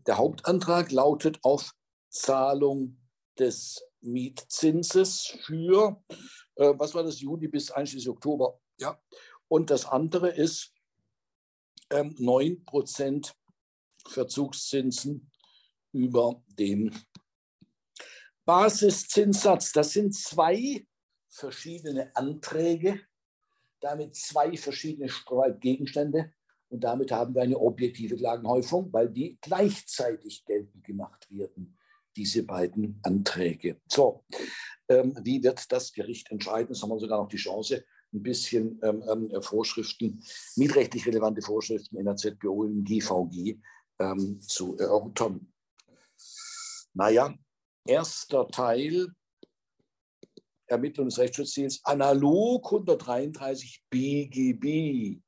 Der Hauptantrag lautet auf Zahlung des Mietzinses für, äh, was war das, Juli bis einschließlich Oktober. Ja. Und das andere ist ähm, 9% Verzugszinsen über dem Basiszinssatz. Das sind zwei verschiedene Anträge, damit zwei verschiedene Streitgegenstände. Und damit haben wir eine objektive Klagenhäufung, weil die gleichzeitig geltend gemacht werden, diese beiden Anträge. So, ähm, wie wird das Gericht entscheiden? Jetzt haben wir sogar noch die Chance, ein bisschen ähm, ähm, Vorschriften, mietrechtlich relevante Vorschriften in der ZBO, im GVG ähm, zu erörtern. Naja, erster Teil Ermittlung des Rechtsschutzziels analog 133 BGB.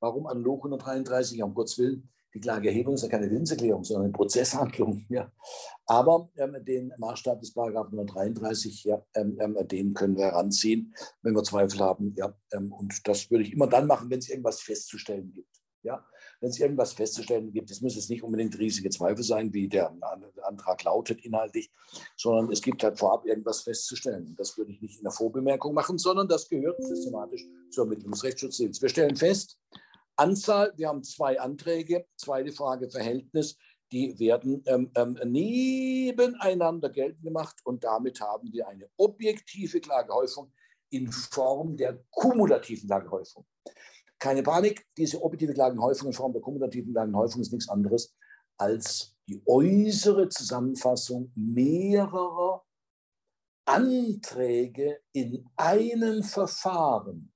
Warum analog 133? Um Gottes Willen, die Klageerhebung ist ja keine Willenserklärung, sondern eine Prozesshandlung. Ja. Aber ähm, den Maßstab des Paragraphen 133, ja, ähm, ähm, den können wir heranziehen, wenn wir Zweifel haben. Ja, ähm, und das würde ich immer dann machen, wenn es irgendwas festzustellen gibt. Ja, wenn es irgendwas festzustellen gibt, es muss jetzt nicht unbedingt riesige Zweifel sein, wie der Antrag lautet inhaltlich, sondern es gibt halt vorab irgendwas festzustellen. Das würde ich nicht in der Vorbemerkung machen, sondern das gehört systematisch zur Ermittlung des Rechtsschutzdienstes. Wir stellen fest, Anzahl, wir haben zwei Anträge. Zweite Frage, Verhältnis, die werden ähm, ähm, nebeneinander geltend gemacht und damit haben wir eine objektive Klagehäufung in Form der kumulativen Klagehäufung. Keine Panik, diese objektive Klagenhäufung in Form der kumulativen Klagenhäufung ist nichts anderes als die äußere Zusammenfassung mehrerer Anträge in einem Verfahren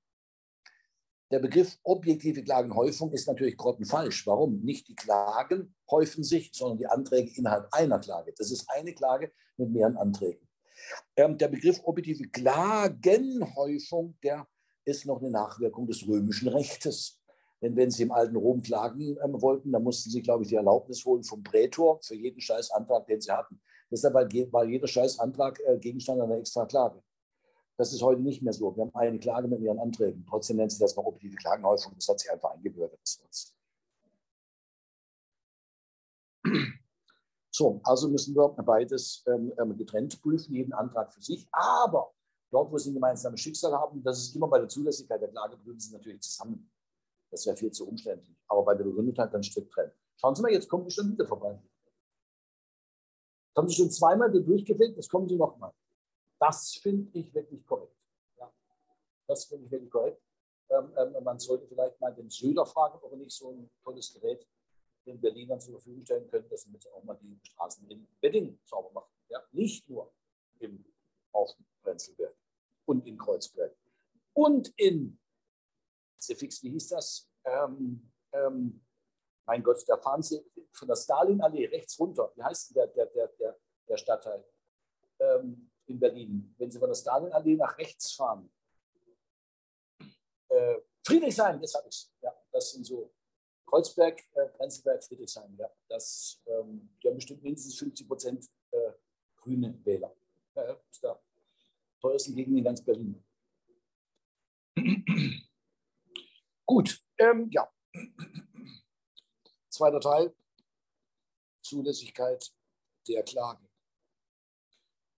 der Begriff objektive Klagenhäufung ist natürlich grottenfalsch. Warum? Nicht die Klagen häufen sich, sondern die Anträge innerhalb einer Klage. Das ist eine Klage mit mehreren Anträgen. Ähm, der Begriff objektive Klagenhäufung, der ist noch eine Nachwirkung des römischen Rechtes. Denn wenn Sie im alten Rom klagen ähm, wollten, dann mussten Sie, glaube ich, die Erlaubnis holen vom Prätor für jeden Scheißantrag, den Sie hatten. Deshalb war jeder Scheißantrag äh, Gegenstand einer extra Klage. Das ist heute nicht mehr so. Wir haben eine Klage mit ihren Anträgen. Trotzdem nennt sich das noch objektive Klagenhäufung. Das hat sich einfach eingebürgert. So, also müssen wir beides ähm, ähm, getrennt prüfen, jeden Antrag für sich. Aber dort, wo Sie ein gemeinsames Schicksal haben, das ist immer bei der Zulässigkeit der Klage, prüfen Sie natürlich zusammen. Das wäre viel zu umständlich. Aber bei der Begründetheit dann strikt trennen. Schauen Sie mal, jetzt kommen die schon wieder vorbei. Das haben Sie schon zweimal durchgefällt, jetzt kommen Sie nochmal. Das finde ich wirklich korrekt. Ja, das finde ich wirklich korrekt. Ähm, ähm, man sollte vielleicht mal den Söder fragen, ob er nicht so ein tolles Gerät den Berlinern zur Verfügung stellen könnte, dass sie auch mal die Straßen in Wedding sauber machen. Ja, nicht nur im auf Prenzlberg und in Kreuzberg und in Zifix, wie hieß das? Ähm, ähm, mein Gott, da fahren Sie von der Stalinallee rechts runter. Wie heißt der, der, der, der, der Stadtteil ähm, in Berlin? Wenn Sie von der Stalinallee nach rechts fahren, äh, Friedrichshain, das habe ich Ja, das sind so Kreuzberg, äh, Prenzlberg, Friedrichshain. Ja, das, ähm, die haben bestimmt mindestens 50 Prozent äh, grüne Wähler. Ja, ist der teuersten Gegend in ganz Berlin. Gut, ähm, ja. Zweiter Teil, Zulässigkeit der Klage.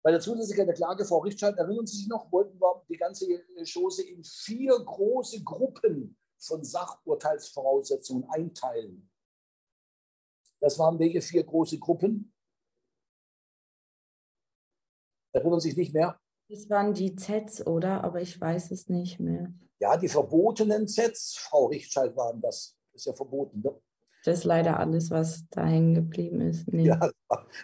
Bei der Zulässigkeit der Klage, Frau Richtscheid, erinnern Sie sich noch, wollten wir die ganze Chose in vier große Gruppen von Sachurteilsvoraussetzungen einteilen. Das waren welche vier große Gruppen? Erinnern Sie sich nicht mehr? Das waren die Zs, oder? Aber ich weiß es nicht mehr. Ja, die verbotenen Sets, Frau Richtscheid, waren das. Das ist ja verboten. Ne? Das ist leider alles, was da hängen geblieben ist. Nee. Ja,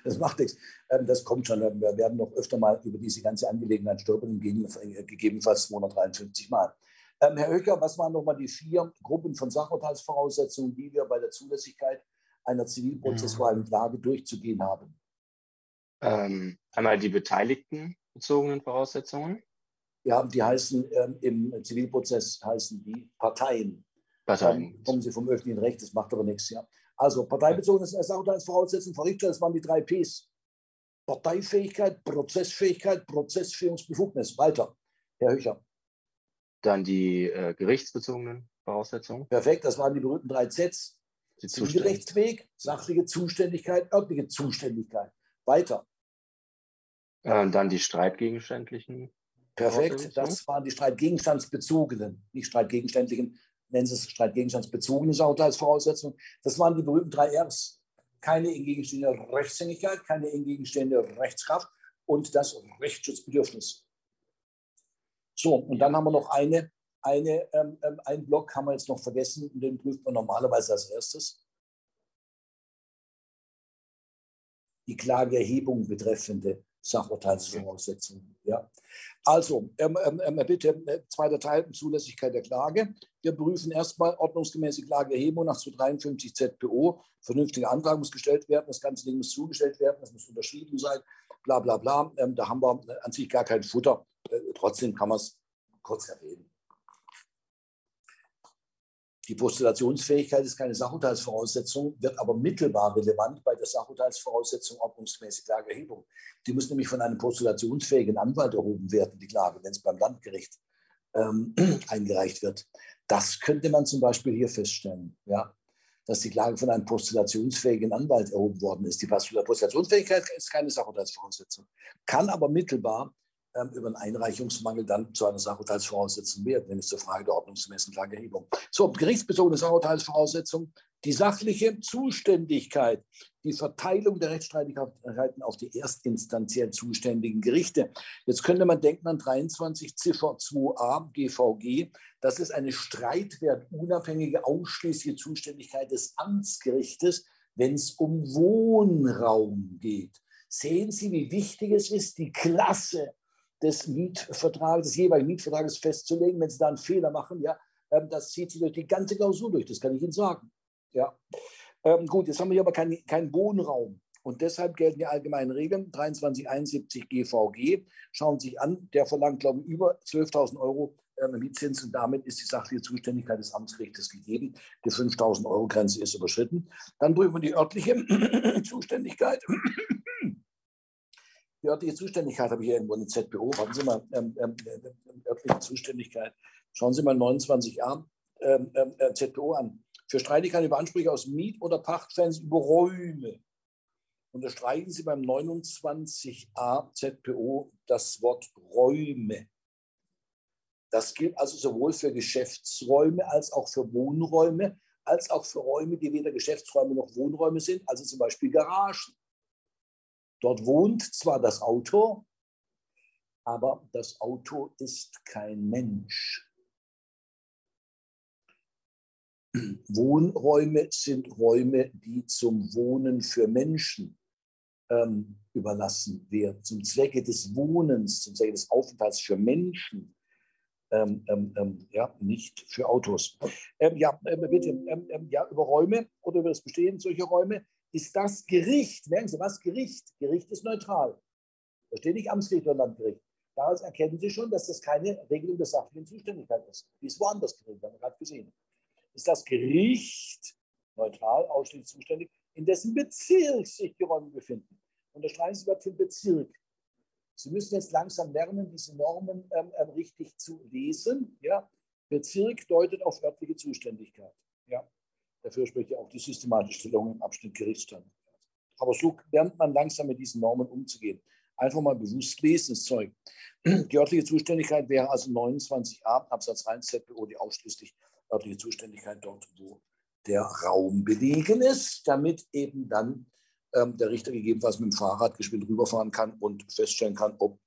das macht nichts. Ähm, das kommt schon. Wir werden noch öfter mal über diese ganze Angelegenheit stolpern, äh, gegebenenfalls 253 Mal. Ähm, Herr Höcker, was waren nochmal die vier Gruppen von Sachurteilsvoraussetzungen, die wir bei der Zulässigkeit einer zivilprozessualen Klage durchzugehen haben? Ähm, einmal die beteiligten bezogenen Voraussetzungen. Ja, die heißen ähm, im Zivilprozess heißen die Parteien. Parteien. Kommen sie vom öffentlichen Recht, das macht aber nichts. Ja. Also parteibezogenes Sachurteilsvoraussetzung, Frau Richter, das waren die drei Ps. Parteifähigkeit, Prozessfähigkeit, Prozessführungsbefugnis. Weiter, Herr Höcher. Dann die äh, gerichtsbezogenen Voraussetzungen. Perfekt, das waren die berühmten drei Zs. Zivilrechtsweg, sachliche Zuständigkeit, örtliche Zuständigkeit. Weiter. Äh, dann die streitgegenständlichen. Perfekt, das waren die streitgegenstandsbezogenen, nicht streitgegenständlichen, nennen Sie es streitgegenstandsbezogene Sauteilsvoraussetzungen. Das waren die berühmten drei Rs. Keine entgegenstehende Rechtshängigkeit, keine entgegenstehende Rechtskraft und das Rechtsschutzbedürfnis. So, und dann haben wir noch eine, eine, ähm, ähm einen Block haben wir jetzt noch vergessen und den prüft man normalerweise als erstes. Die Klageerhebung betreffende Sachurteilsvoraussetzungen. Ja. Also, ähm, ähm, ähm bitte, äh, zweiter Teil, Zulässigkeit der Klage. Wir prüfen erstmal ordnungsgemäße Klageerhebung nach 253 ZPO. Vernünftiger Antrag muss gestellt werden, das ganze Ding muss zugestellt werden, das muss unterschrieben sein, bla bla bla. Ähm, da haben wir an sich gar kein Futter. Äh, trotzdem kann man es kurz erwähnen. Die Postulationsfähigkeit ist keine Sachurteilsvoraussetzung, wird aber mittelbar relevant bei der Sachurteilsvoraussetzung ordnungsgemäße Klageerhebung. Die muss nämlich von einem postulationsfähigen Anwalt erhoben werden, die Klage, wenn es beim Landgericht ähm, eingereicht wird. Das könnte man zum Beispiel hier feststellen, ja, dass die Klage von einem postulationsfähigen Anwalt erhoben worden ist. Die Postulationsfähigkeit ist keine Sachurteilsvoraussetzung, kann aber mittelbar ähm, über einen Einreichungsmangel dann zu einer Sachurteilsvoraussetzung werden, nämlich zur Frage der ordnungsgemäßen Klageerhebung. So, gerichtsbezogene Sachurteilsvoraussetzung, die sachliche Zuständigkeit, die Verteilung der Rechtsstreitigkeiten auf die erstinstanziell zuständigen Gerichte. Jetzt könnte man denken an 23 Ziffer 2a GVG. Das ist eine streitwertunabhängige, ausschließliche Zuständigkeit des Amtsgerichtes, wenn es um Wohnraum geht. Sehen Sie, wie wichtig es ist, die Klasse des Mietvertrages, des jeweiligen Mietvertrages festzulegen. Wenn Sie da einen Fehler machen, ja, ähm, das zieht sich durch die ganze Klausur durch, das kann ich Ihnen sagen. Ja. Ähm, gut, jetzt haben wir hier aber keinen kein Wohnraum. Und deshalb gelten die allgemeinen Regeln 2371 GVG. Schauen Sie sich an, der verlangt, glaube ich, über 12.000 Euro äh, Mietzins und damit ist die sachliche Zuständigkeit des Amtsgerichtes gegeben. Die 5.000 Euro Grenze ist überschritten. Dann prüfen wir die örtliche Zuständigkeit. Die örtliche Zuständigkeit habe ich irgendwo eine ZBO. Warten Sie mal, ähm, ähm, äh, örtliche Zuständigkeit. Schauen Sie mal 29a ähm, ähm, äh, ZBO an. Für Streitigkeiten über Ansprüche aus Miet- oder Pachtfans über Räume. unterstreichen Sie beim 29a ZPO das Wort Räume. Das gilt also sowohl für Geschäftsräume als auch für Wohnräume, als auch für Räume, die weder Geschäftsräume noch Wohnräume sind, also zum Beispiel Garagen. Dort wohnt zwar das Auto, aber das Auto ist kein Mensch. Wohnräume sind Räume, die zum Wohnen für Menschen ähm, überlassen werden, zum Zwecke des Wohnens, zum Zwecke des Aufenthalts für Menschen, ähm, ähm, ähm ja, nicht für Autos. Ähm, ja, äh, bitte, ähm, ja, über Räume oder über das Bestehen solcher Räume ist das Gericht, merken Sie was, Gericht, Gericht ist neutral. Da steht nicht Amtsgericht oder Landgericht. Daraus erkennen Sie schon, dass das keine Regelung der sachlichen Zuständigkeit ist. Die ist woanders geregelt, haben wir gerade gesehen ist das Gericht neutral, ausschließlich zuständig, in dessen Bezirk sich die Räume befinden. Unterstreichen Sie für Bezirk. Sie müssen jetzt langsam lernen, diese Normen ähm, ähm, richtig zu lesen. Ja? Bezirk deutet auf örtliche Zuständigkeit. Ja? Dafür spricht ja auch die systematische Stellung im Abschnitt Gerichtsstand. Aber so lernt man langsam mit diesen Normen umzugehen. Einfach mal bewusst lesen, das Zeug. Die örtliche Zuständigkeit wäre also 29a Absatz 1 ZBO, die ausschließlich örtliche Zuständigkeit dort, wo der Raum belegen ist, damit eben dann ähm, der Richter gegebenenfalls mit dem Fahrrad geschwind rüberfahren kann und feststellen kann, ob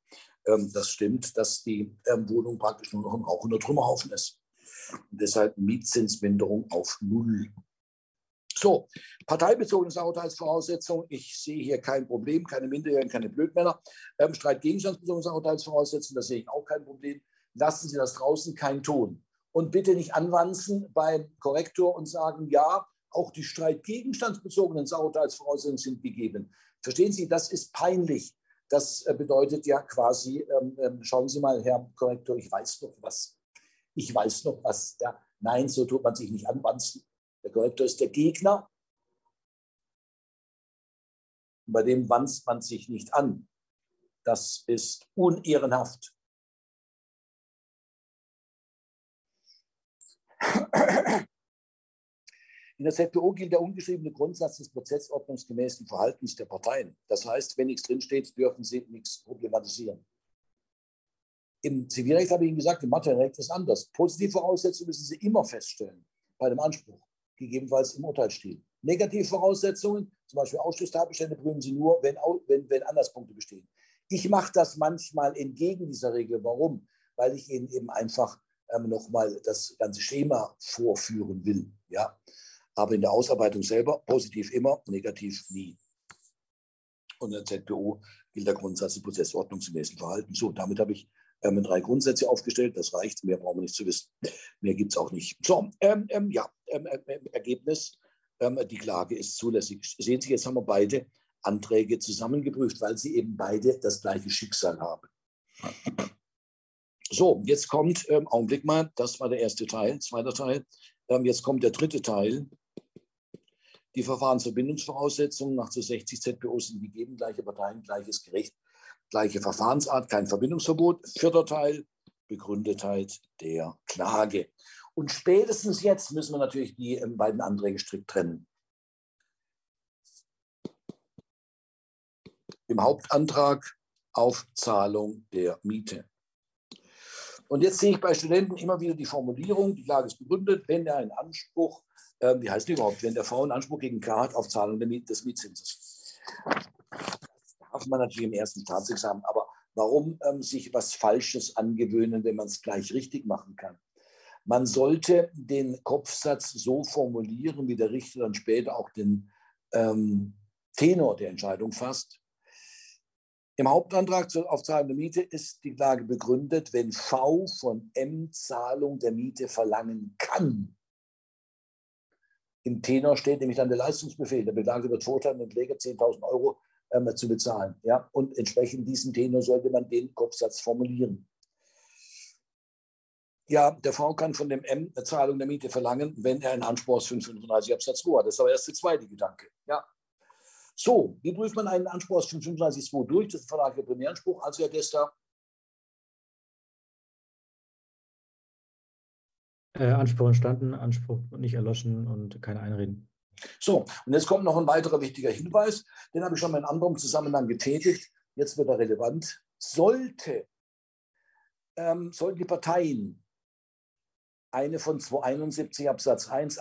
ähm, das stimmt, dass die ähm, Wohnung praktisch nur noch ein rauchender Trümmerhaufen ist. Und deshalb Mietzinsminderung auf Null. So, parteibezogene Sauerteilsvoraussetzung. Ich sehe hier kein Problem, keine Minderjährigen, keine Blödmänner. Ähm, Streitgegenstandsbezogene Sauerteilsvoraussetzung, da sehe ich auch kein Problem. Lassen Sie das draußen, kein Ton und bitte nicht anwanzen beim Korrektor und sagen, ja, auch die streitgegenstandsbezogenen Sauerteilsvoraussetzungen sind gegeben. Verstehen Sie, das ist peinlich. Das äh, bedeutet ja quasi, ähm, ähm, schauen Sie mal, Herr Korrektor, ich weiß noch was. Ich weiß noch was. Ja, nein, so tut man sich nicht anwanzen. Der Korrektor ist der Gegner. Bei dem wanzt man sich nicht an. Das ist unehrenhaft. In der ZPO gilt der ungeschriebene Grundsatz des prozessordnungsgemäßen Verhaltens der Parteien. Das heißt, wenn nichts drinsteht, dürfen sie nichts problematisieren. Im Zivilrecht habe ich Ihnen gesagt, im Materialrecht ist es anders. Positive Voraussetzungen müssen Sie immer feststellen bei dem Anspruch, gegebenenfalls im Urteil stehen. Negative Voraussetzungen, zum Beispiel Ausschlusstatbestände, prüfen Sie nur, wenn, wenn, wenn Anderspunkte bestehen. Ich mache das manchmal entgegen dieser Regel. Warum? Weil ich Ihnen eben einfach ähm, nochmal das ganze Schema vorführen will. Ja? Aber in der Ausarbeitung selber positiv immer, negativ nie. Und in der ZPO gilt der Grundsatz des prozessordnungsgemäßen Verhalten. So, damit habe ich ähm, drei Grundsätze aufgestellt. Das reicht, mehr brauchen wir nicht zu wissen. Mehr gibt es auch nicht. So, ähm, ähm, ja, ähm, ähm, Ergebnis, ähm, die Klage ist zulässig. Sehen Sie, jetzt haben wir beide Anträge zusammengeprüft, weil sie eben beide das gleiche Schicksal haben. So, jetzt kommt, ähm, Augenblick mal, das war der erste Teil, zweiter Teil. Jetzt kommt der dritte Teil. Die Verfahrensverbindungsvoraussetzungen nach 60 ZPO sind gegeben, gleiche Parteien, gleiches Gericht, gleiche Verfahrensart, kein Verbindungsverbot. Vierter Teil, Begründetheit der Klage. Und spätestens jetzt müssen wir natürlich die ähm, beiden Anträge strikt trennen. Im Hauptantrag auf Zahlung der Miete. Und jetzt sehe ich bei Studenten immer wieder die Formulierung, die Klage ist begründet, wenn er einen Anspruch, äh, wie heißt die überhaupt, wenn der V einen Anspruch gegen K hat auf Zahlung des Mietzinses. Darf man natürlich im ersten Staatsexamen, aber warum ähm, sich was Falsches angewöhnen, wenn man es gleich richtig machen kann? Man sollte den Kopfsatz so formulieren, wie der Richter dann später auch den ähm, Tenor der Entscheidung fasst. Im Hauptantrag zur Aufzahlung der Miete ist die Klage begründet, wenn V von M Zahlung der Miete verlangen kann. Im Tenor steht nämlich dann der Leistungsbefehl. Der Beklagte wird verurteilt, den Kläger 10.000 Euro ähm, zu bezahlen. Ja? Und entsprechend diesem Tenor sollte man den Kopfsatz formulieren. Ja, der V kann von dem M eine Zahlung der Miete verlangen, wenn er einen Anspruch aus 35 Absatz 2 hat. Das ist aber erst der zweite Gedanke. Ja, so, wie prüft man einen Anspruch aus 35.2 durch? Das ist ein Vertrag der Primäranspruch. Also, Herr Gester. Äh, Anspruch entstanden, Anspruch nicht erloschen und keine Einreden. So, und jetzt kommt noch ein weiterer wichtiger Hinweis, den habe ich schon mal in anderem Zusammenhang getätigt. Jetzt wird er relevant. Sollte, ähm, sollten die Parteien eine von 271 Absatz 1